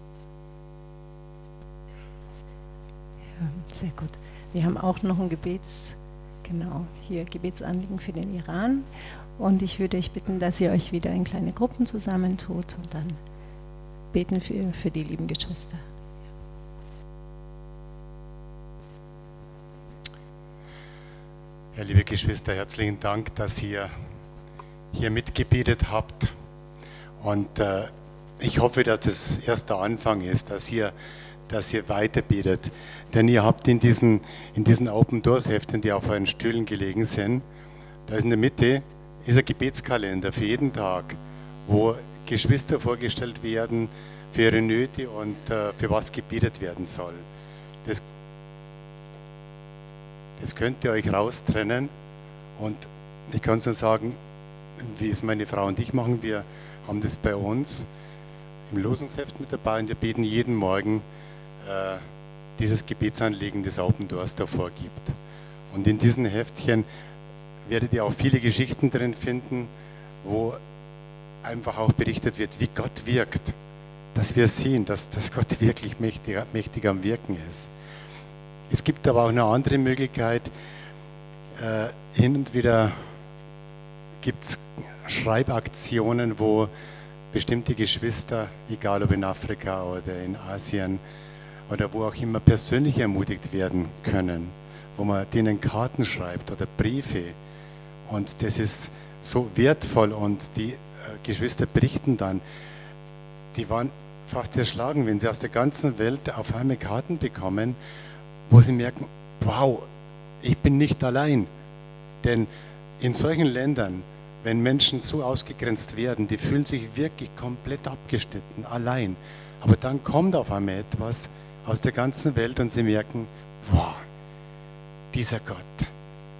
Ja, sehr gut. Wir haben auch noch ein Gebets, genau, hier Gebetsanliegen für den Iran. Und ich würde euch bitten, dass ihr euch wieder in kleine Gruppen zusammentut und dann beten für, für die lieben Geschwister. Ja, liebe Geschwister, herzlichen Dank, dass ihr hier mitgebetet habt. Und äh, ich hoffe, dass es erst der Anfang ist, dass ihr, dass ihr weiterbetet. Denn ihr habt in diesen, in diesen Open Doors Heften, die auf euren Stühlen gelegen sind, da ist in der Mitte ein Gebetskalender für jeden Tag, wo Geschwister vorgestellt werden für ihre Nöte und äh, für was gebetet werden soll. Das das könnt ihr euch raustrennen. Und ich kann es nur sagen, wie es meine Frau und ich machen. Wir haben das bei uns im Losungsheft mit dabei und wir beten jeden Morgen äh, dieses Gebetsanliegen des Open Doors davor gibt. Und in diesen Heftchen werdet ihr auch viele Geschichten drin finden, wo einfach auch berichtet wird, wie Gott wirkt. Dass wir sehen, dass, dass Gott wirklich mächtig, mächtig am Wirken ist. Es gibt aber auch eine andere Möglichkeit. Äh, hin und wieder gibt es Schreibaktionen, wo bestimmte Geschwister, egal ob in Afrika oder in Asien oder wo auch immer, persönlich ermutigt werden können, wo man denen Karten schreibt oder Briefe. Und das ist so wertvoll und die äh, Geschwister berichten dann, die waren fast erschlagen, wenn sie aus der ganzen Welt auf einmal Karten bekommen wo sie merken, wow, ich bin nicht allein. Denn in solchen Ländern, wenn Menschen so ausgegrenzt werden, die fühlen sich wirklich komplett abgeschnitten, allein. Aber dann kommt auf einmal etwas aus der ganzen Welt und sie merken, wow, dieser Gott.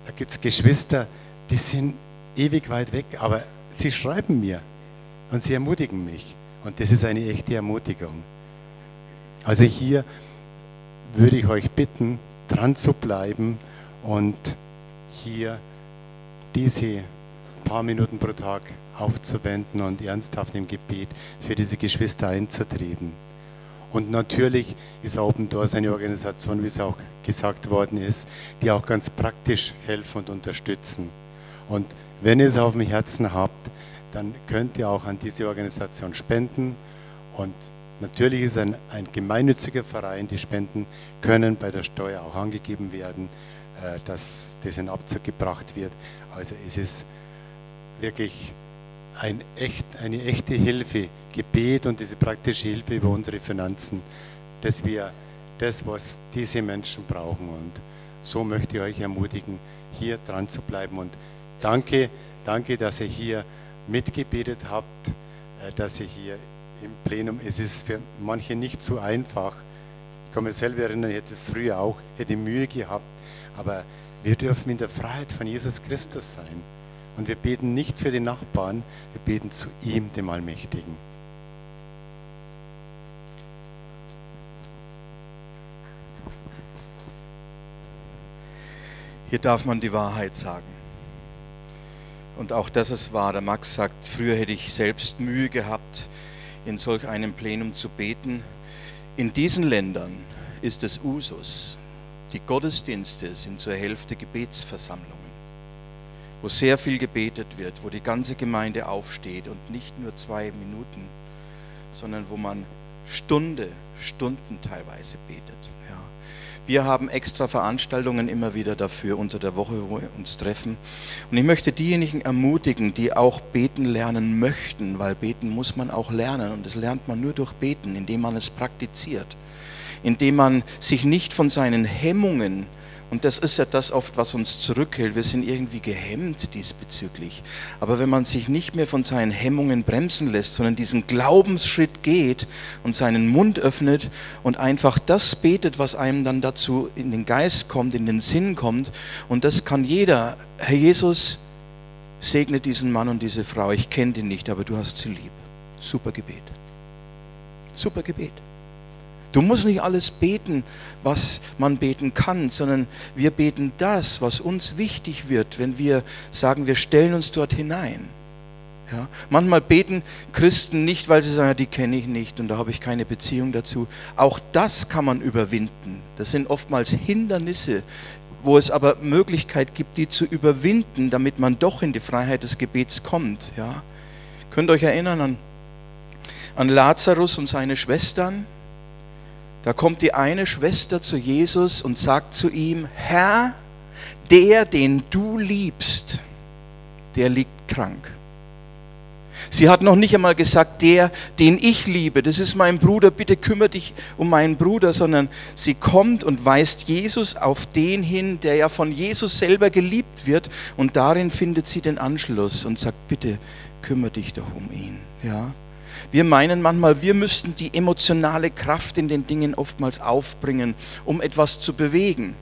Da gibt es Geschwister, die sind ewig weit weg, aber sie schreiben mir und sie ermutigen mich. Und das ist eine echte Ermutigung. Also hier würde ich euch bitten, dran zu bleiben und hier diese paar Minuten pro Tag aufzuwenden und ernsthaft im Gebet für diese Geschwister einzutreten. Und natürlich ist Open Doors eine Organisation, wie es auch gesagt worden ist, die auch ganz praktisch helfen und unterstützen. Und wenn ihr es auf dem Herzen habt, dann könnt ihr auch an diese Organisation spenden und Natürlich ist ein, ein gemeinnütziger Verein, die Spenden können bei der Steuer auch angegeben werden, äh, dass das in Abzug gebracht wird. Also es ist wirklich ein echt, eine echte Hilfe, Gebet und diese praktische Hilfe über unsere Finanzen, dass wir das, was diese Menschen brauchen. Und so möchte ich euch ermutigen, hier dran zu bleiben. Und danke, danke, dass ihr hier mitgebetet habt, äh, dass ihr hier im Plenum. Es ist für manche nicht so einfach. Ich kann mich selber erinnern, ich hätte es früher auch, hätte Mühe gehabt. Aber wir dürfen in der Freiheit von Jesus Christus sein. Und wir beten nicht für den Nachbarn, wir beten zu ihm, dem Allmächtigen. Hier darf man die Wahrheit sagen. Und auch das ist wahr. Der Max sagt, früher hätte ich selbst Mühe gehabt, in solch einem Plenum zu beten. In diesen Ländern ist es Usus. Die Gottesdienste sind zur Hälfte Gebetsversammlungen, wo sehr viel gebetet wird, wo die ganze Gemeinde aufsteht und nicht nur zwei Minuten, sondern wo man Stunde, Stunden teilweise betet. Ja. Wir haben extra Veranstaltungen immer wieder dafür unter der Woche, wo wir uns treffen. Und ich möchte diejenigen ermutigen, die auch beten lernen möchten, weil beten muss man auch lernen und das lernt man nur durch Beten, indem man es praktiziert, indem man sich nicht von seinen Hemmungen und das ist ja das oft, was uns zurückhält. Wir sind irgendwie gehemmt diesbezüglich. Aber wenn man sich nicht mehr von seinen Hemmungen bremsen lässt, sondern diesen Glaubensschritt geht und seinen Mund öffnet und einfach das betet, was einem dann dazu in den Geist kommt, in den Sinn kommt, und das kann jeder. Herr Jesus, segne diesen Mann und diese Frau. Ich kenne den nicht, aber du hast sie lieb. Super Gebet. Super Gebet. Du musst nicht alles beten, was man beten kann, sondern wir beten das, was uns wichtig wird, wenn wir sagen, wir stellen uns dort hinein. Ja, manchmal beten Christen nicht, weil sie sagen, die kenne ich nicht und da habe ich keine Beziehung dazu. Auch das kann man überwinden. Das sind oftmals Hindernisse, wo es aber Möglichkeit gibt, die zu überwinden, damit man doch in die Freiheit des Gebets kommt. Ja. Könnt ihr euch erinnern an, an Lazarus und seine Schwestern? Da kommt die eine Schwester zu Jesus und sagt zu ihm, Herr, der, den du liebst, der liegt krank. Sie hat noch nicht einmal gesagt, der, den ich liebe, das ist mein Bruder, bitte kümmere dich um meinen Bruder, sondern sie kommt und weist Jesus auf den hin, der ja von Jesus selber geliebt wird und darin findet sie den Anschluss und sagt, bitte kümmere dich doch um ihn. Ja? Wir meinen manchmal, wir müssten die emotionale Kraft in den Dingen oftmals aufbringen, um etwas zu bewegen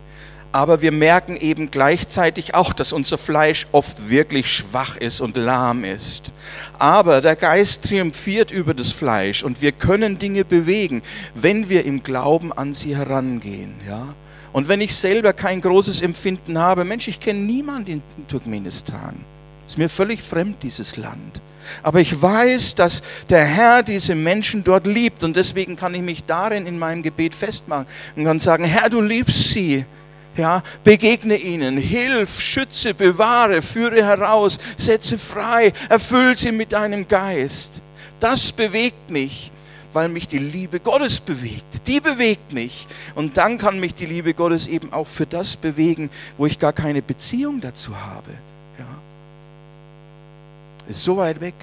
aber wir merken eben gleichzeitig auch, dass unser Fleisch oft wirklich schwach ist und lahm ist. Aber der Geist triumphiert über das Fleisch und wir können Dinge bewegen, wenn wir im Glauben an sie herangehen. Ja? Und wenn ich selber kein großes Empfinden habe, Mensch, ich kenne niemanden in Turkmenistan. Ist mir völlig fremd, dieses Land. Aber ich weiß, dass der Herr diese Menschen dort liebt und deswegen kann ich mich darin in meinem Gebet festmachen und kann sagen, Herr, du liebst sie ja, begegne ihnen, hilf, schütze, bewahre, führe heraus, setze frei, erfüll sie mit deinem Geist. Das bewegt mich, weil mich die Liebe Gottes bewegt. Die bewegt mich. Und dann kann mich die Liebe Gottes eben auch für das bewegen, wo ich gar keine Beziehung dazu habe. Ist so weit weg.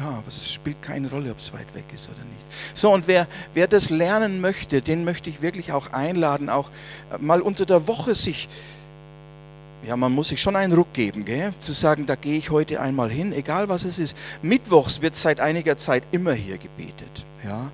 Ja, aber es spielt keine Rolle, ob es weit weg ist oder nicht. So, und wer, wer das lernen möchte, den möchte ich wirklich auch einladen, auch äh, mal unter der Woche sich, ja, man muss sich schon einen Ruck geben, gell? zu sagen, da gehe ich heute einmal hin, egal was es ist. Mittwochs wird seit einiger Zeit immer hier gebetet. Ja?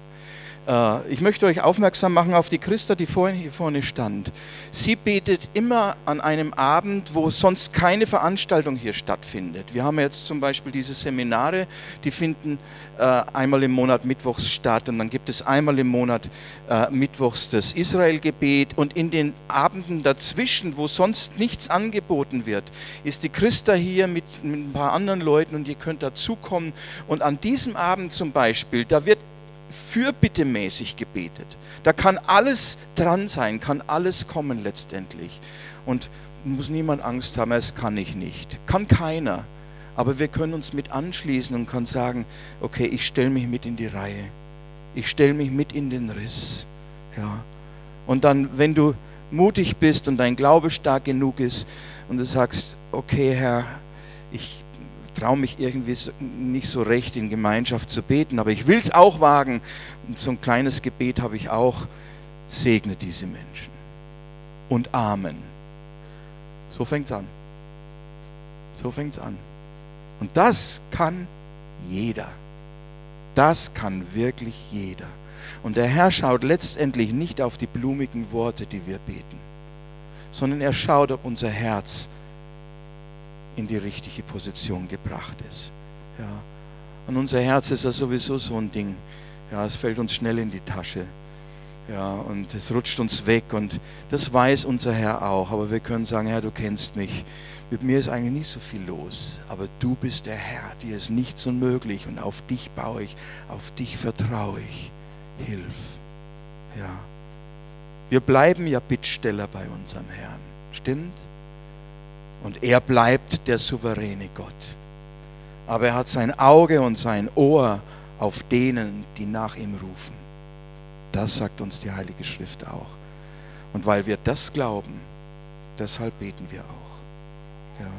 Äh, ich möchte euch aufmerksam machen auf die Christa, die vorhin hier vorne stand. Sie betet immer an einem Abend, wo sonst keine Veranstaltung hier stattfindet. Wir haben jetzt zum Beispiel diese Seminare, die finden äh, einmal im Monat Mittwochs statt und dann gibt es einmal im Monat äh, Mittwochs das Israelgebet und in den Abenden dazwischen, wo sonst nichts angeboten wird, ist die Christa hier mit, mit ein paar anderen Leuten und ihr könnt dazukommen und an diesem Abend zum Beispiel, da wird fürbittemäßig gebetet. Da kann alles dran sein, kann alles kommen letztendlich. Und muss niemand Angst haben, es kann ich nicht. Kann keiner. Aber wir können uns mit anschließen und können sagen, okay, ich stelle mich mit in die Reihe. Ich stelle mich mit in den Riss. Ja. Und dann, wenn du mutig bist und dein Glaube stark genug ist und du sagst, okay, Herr, ich traue mich irgendwie nicht so recht in Gemeinschaft zu beten, aber ich will es auch wagen. Und so ein kleines Gebet habe ich auch. Segne diese Menschen. Und Amen. So fängt es an. So fängt es an. Und das kann jeder. Das kann wirklich jeder. Und der Herr schaut letztendlich nicht auf die blumigen Worte, die wir beten, sondern er schaut, ob unser Herz in die richtige Position gebracht ist. Ja. Und unser Herz ist ja sowieso so ein Ding. Ja, es fällt uns schnell in die Tasche. Ja, und es rutscht uns weg und das weiß unser Herr auch. Aber wir können sagen, Herr, du kennst mich. Mit mir ist eigentlich nicht so viel los, aber du bist der Herr, dir ist nichts unmöglich und auf dich baue ich, auf dich vertraue ich. Hilf. Ja. Wir bleiben ja Bittsteller bei unserem Herrn. Stimmt? Und er bleibt der souveräne Gott. Aber er hat sein Auge und sein Ohr auf denen, die nach ihm rufen. Das sagt uns die Heilige Schrift auch. Und weil wir das glauben, deshalb beten wir auch. Ja.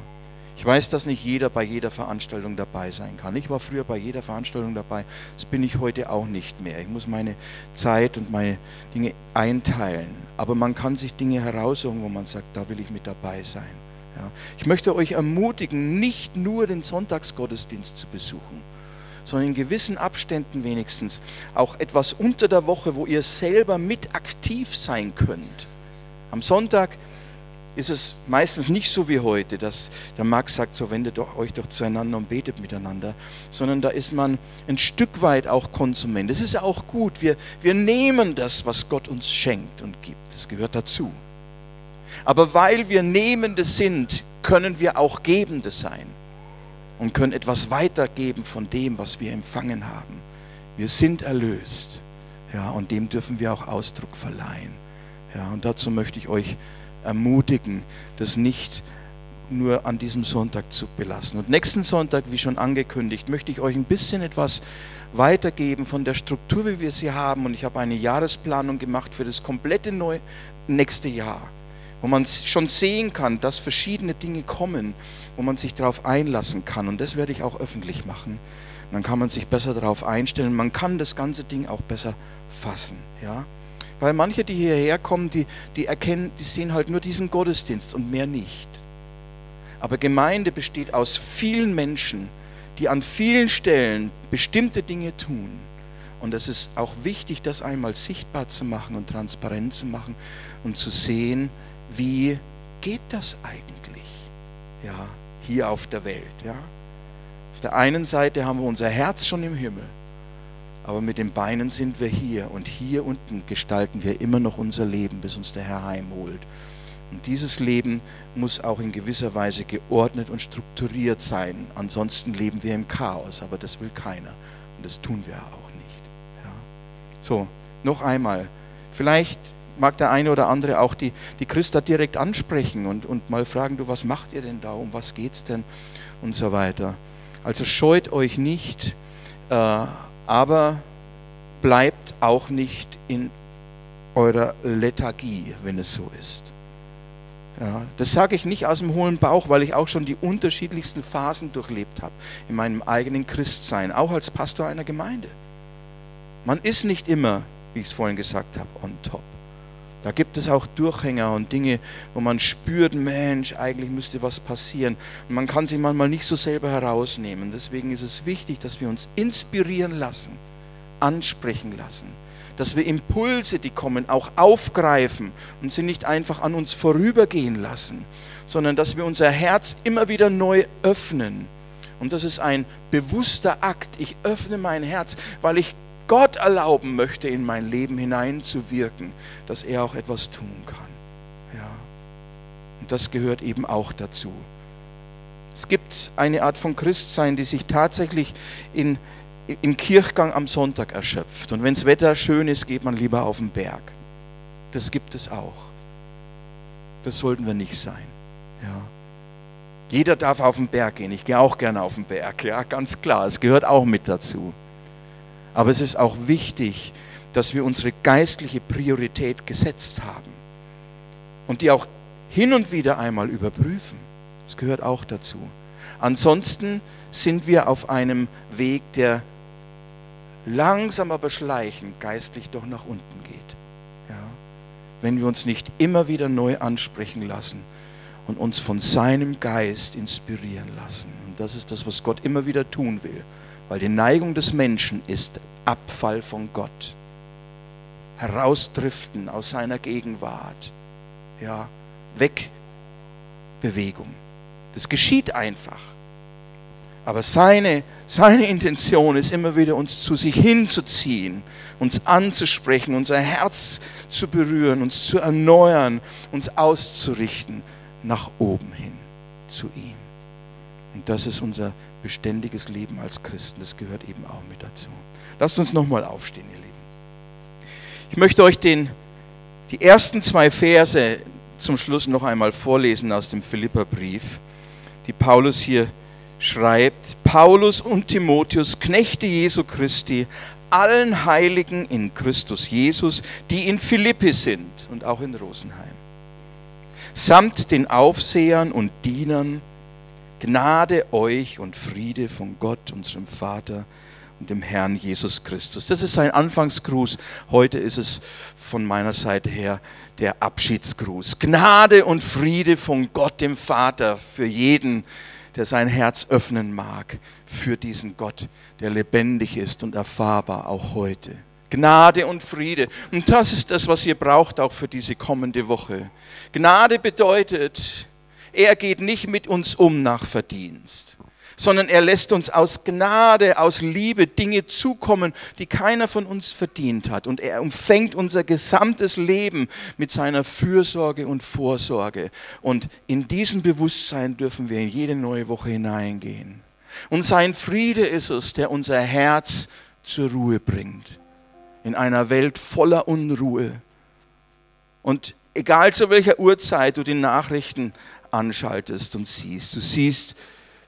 Ich weiß, dass nicht jeder bei jeder Veranstaltung dabei sein kann. Ich war früher bei jeder Veranstaltung dabei. Das bin ich heute auch nicht mehr. Ich muss meine Zeit und meine Dinge einteilen. Aber man kann sich Dinge heraussuchen, wo man sagt, da will ich mit dabei sein. Ja. Ich möchte euch ermutigen, nicht nur den Sonntagsgottesdienst zu besuchen, sondern in gewissen Abständen wenigstens auch etwas unter der Woche, wo ihr selber mit aktiv sein könnt. Am Sonntag ist es meistens nicht so wie heute, dass der Max sagt, so wendet euch doch zueinander und betet miteinander, sondern da ist man ein Stück weit auch Konsument. Das ist ja auch gut. Wir, wir nehmen das, was Gott uns schenkt und gibt. Das gehört dazu. Aber weil wir Nehmende sind, können wir auch Gebende sein. und können etwas weitergeben von dem, was wir empfangen haben. Wir sind erlöst. Ja, und dem dürfen wir auch Ausdruck verleihen. Ja, und dazu möchte ich euch ermutigen, das nicht nur an diesem Sonntag zu belassen. Und nächsten Sonntag, wie schon angekündigt, möchte ich euch ein bisschen etwas weitergeben von der Struktur, wie wir sie haben. Und ich habe eine Jahresplanung gemacht für das komplette neue, nächste Jahr, wo man schon sehen kann, dass verschiedene Dinge kommen, wo man sich darauf einlassen kann. Und das werde ich auch öffentlich machen. Dann kann man sich besser darauf einstellen. Man kann das ganze Ding auch besser fassen. Ja? Weil manche, die hierher kommen, die, die erkennen, die sehen halt nur diesen Gottesdienst und mehr nicht. Aber Gemeinde besteht aus vielen Menschen, die an vielen Stellen bestimmte Dinge tun. Und es ist auch wichtig, das einmal sichtbar zu machen und transparent zu machen und zu sehen, wie geht das eigentlich? Ja, hier auf der Welt, ja. Auf der einen Seite haben wir unser Herz schon im Himmel, aber mit den Beinen sind wir hier und hier unten gestalten wir immer noch unser Leben, bis uns der Herr heimholt. Und dieses Leben muss auch in gewisser Weise geordnet und strukturiert sein. Ansonsten leben wir im Chaos, aber das will keiner. Und das tun wir auch nicht. Ja. So, noch einmal. Vielleicht mag der eine oder andere auch die, die Christa direkt ansprechen und, und mal fragen, du, was macht ihr denn da? Um was geht es denn? Und so weiter. Also scheut euch nicht, äh, aber bleibt auch nicht in eurer Lethargie, wenn es so ist. Ja, das sage ich nicht aus dem hohlen Bauch, weil ich auch schon die unterschiedlichsten Phasen durchlebt habe in meinem eigenen Christsein, auch als Pastor einer Gemeinde. Man ist nicht immer, wie ich es vorhin gesagt habe, on top. Da gibt es auch Durchhänger und Dinge, wo man spürt, Mensch, eigentlich müsste was passieren. Und man kann sich manchmal nicht so selber herausnehmen. Deswegen ist es wichtig, dass wir uns inspirieren lassen, ansprechen lassen dass wir Impulse, die kommen, auch aufgreifen und sie nicht einfach an uns vorübergehen lassen, sondern dass wir unser Herz immer wieder neu öffnen. Und das ist ein bewusster Akt. Ich öffne mein Herz, weil ich Gott erlauben möchte, in mein Leben hineinzuwirken, dass er auch etwas tun kann. Ja. Und das gehört eben auch dazu. Es gibt eine Art von Christsein, die sich tatsächlich in im Kirchgang am Sonntag erschöpft. Und wenn das Wetter schön ist, geht man lieber auf den Berg. Das gibt es auch. Das sollten wir nicht sein. Ja. Jeder darf auf den Berg gehen. Ich gehe auch gerne auf den Berg. Ja, ganz klar. Es gehört auch mit dazu. Aber es ist auch wichtig, dass wir unsere geistliche Priorität gesetzt haben und die auch hin und wieder einmal überprüfen. Das gehört auch dazu. Ansonsten sind wir auf einem Weg, der langsam aber schleichend geistlich doch nach unten geht. Ja? Wenn wir uns nicht immer wieder neu ansprechen lassen und uns von seinem Geist inspirieren lassen. Und das ist das, was Gott immer wieder tun will. Weil die Neigung des Menschen ist Abfall von Gott. Herausdriften aus seiner Gegenwart. Ja, Wegbewegung. Das geschieht einfach. Aber seine, seine Intention ist immer wieder, uns zu sich hinzuziehen, uns anzusprechen, unser Herz zu berühren, uns zu erneuern, uns auszurichten nach oben hin zu ihm. Und das ist unser beständiges Leben als Christen. Das gehört eben auch mit dazu. Lasst uns nochmal aufstehen, ihr Lieben. Ich möchte euch den, die ersten zwei Verse zum Schluss noch einmal vorlesen aus dem Philipperbrief, die Paulus hier schreibt Paulus und Timotheus, Knechte Jesu Christi, allen Heiligen in Christus Jesus, die in Philippi sind und auch in Rosenheim, samt den Aufsehern und Dienern, Gnade euch und Friede von Gott, unserem Vater und dem Herrn Jesus Christus. Das ist sein Anfangsgruß. Heute ist es von meiner Seite her der Abschiedsgruß. Gnade und Friede von Gott, dem Vater, für jeden, der sein Herz öffnen mag für diesen Gott, der lebendig ist und erfahrbar auch heute. Gnade und Friede. Und das ist das, was ihr braucht auch für diese kommende Woche. Gnade bedeutet, er geht nicht mit uns um nach Verdienst sondern er lässt uns aus Gnade, aus Liebe Dinge zukommen, die keiner von uns verdient hat. Und er umfängt unser gesamtes Leben mit seiner Fürsorge und Vorsorge. Und in diesem Bewusstsein dürfen wir in jede neue Woche hineingehen. Und sein Friede ist es, der unser Herz zur Ruhe bringt. In einer Welt voller Unruhe. Und egal zu welcher Uhrzeit du die Nachrichten anschaltest und siehst, du siehst,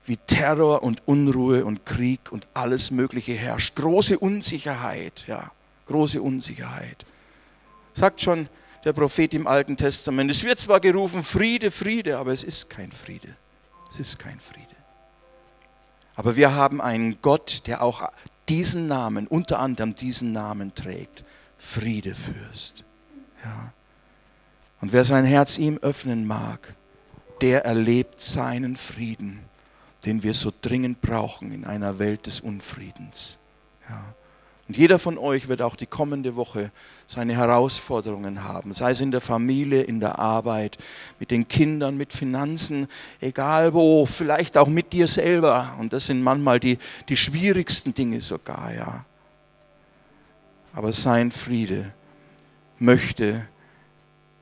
wie Terror und Unruhe und Krieg und alles Mögliche herrscht. Große Unsicherheit, ja, große Unsicherheit. Sagt schon der Prophet im Alten Testament, es wird zwar gerufen Friede, Friede, aber es ist kein Friede. Es ist kein Friede. Aber wir haben einen Gott, der auch diesen Namen, unter anderem diesen Namen trägt. Friedefürst. Ja. Und wer sein Herz ihm öffnen mag, der erlebt seinen Frieden, den wir so dringend brauchen in einer Welt des Unfriedens. Ja. Und jeder von euch wird auch die kommende Woche seine Herausforderungen haben, sei es in der Familie, in der Arbeit, mit den Kindern, mit Finanzen, egal wo, vielleicht auch mit dir selber. Und das sind manchmal die, die schwierigsten Dinge sogar, ja. Aber sein Friede möchte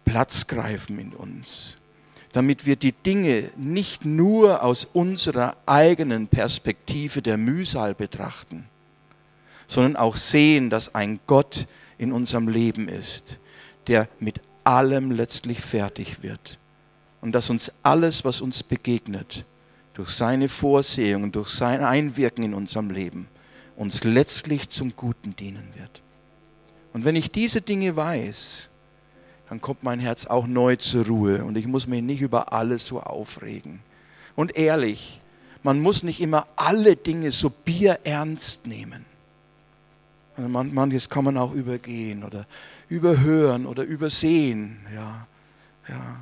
Platz greifen in uns, damit wir die Dinge nicht nur aus unserer eigenen Perspektive der Mühsal betrachten, sondern auch sehen, dass ein Gott in unserem Leben ist, der mit allem letztlich fertig wird. Und dass uns alles, was uns begegnet, durch seine Vorsehung durch sein Einwirken in unserem Leben, uns letztlich zum Guten dienen wird. Und wenn ich diese Dinge weiß, dann kommt mein Herz auch neu zur Ruhe und ich muss mich nicht über alles so aufregen. Und ehrlich, man muss nicht immer alle Dinge so bierernst nehmen. Manches kann man auch übergehen oder überhören oder übersehen. Ja, ja.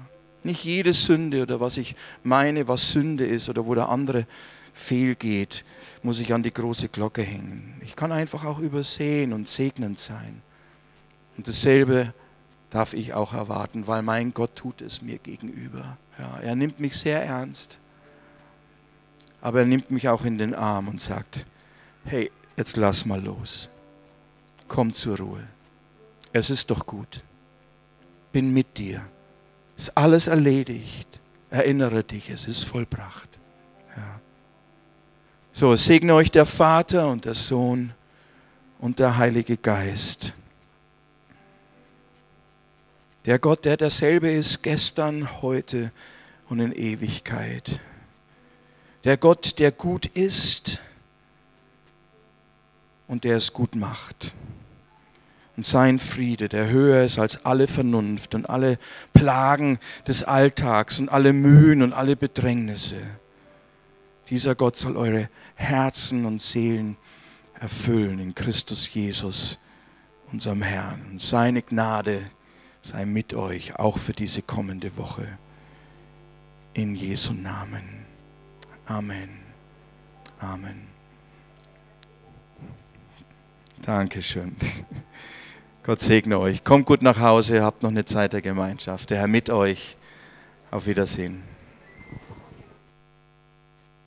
Nicht jede Sünde oder was ich meine, was Sünde ist oder wo der andere fehlgeht, muss ich an die große Glocke hängen. Ich kann einfach auch übersehen und segnend sein. Und dasselbe darf ich auch erwarten, weil mein Gott tut es mir gegenüber. Ja, er nimmt mich sehr ernst, aber er nimmt mich auch in den Arm und sagt, hey, jetzt lass mal los komm zur Ruhe. Es ist doch gut. Bin mit dir. Ist alles erledigt. Erinnere dich, es ist vollbracht. Ja. So, segne euch der Vater und der Sohn und der Heilige Geist. Der Gott, der derselbe ist gestern, heute und in Ewigkeit. Der Gott, der gut ist und der es gut macht und sein Friede, der höher ist als alle Vernunft und alle Plagen des Alltags und alle Mühen und alle Bedrängnisse. Dieser Gott soll eure Herzen und Seelen erfüllen in Christus Jesus, unserem Herrn. Und seine Gnade sei mit euch, auch für diese kommende Woche. In Jesu Namen. Amen. Amen. Dankeschön. Gott segne euch. Kommt gut nach Hause, habt noch eine Zeit der Gemeinschaft. Der Herr mit euch. Auf Wiedersehen.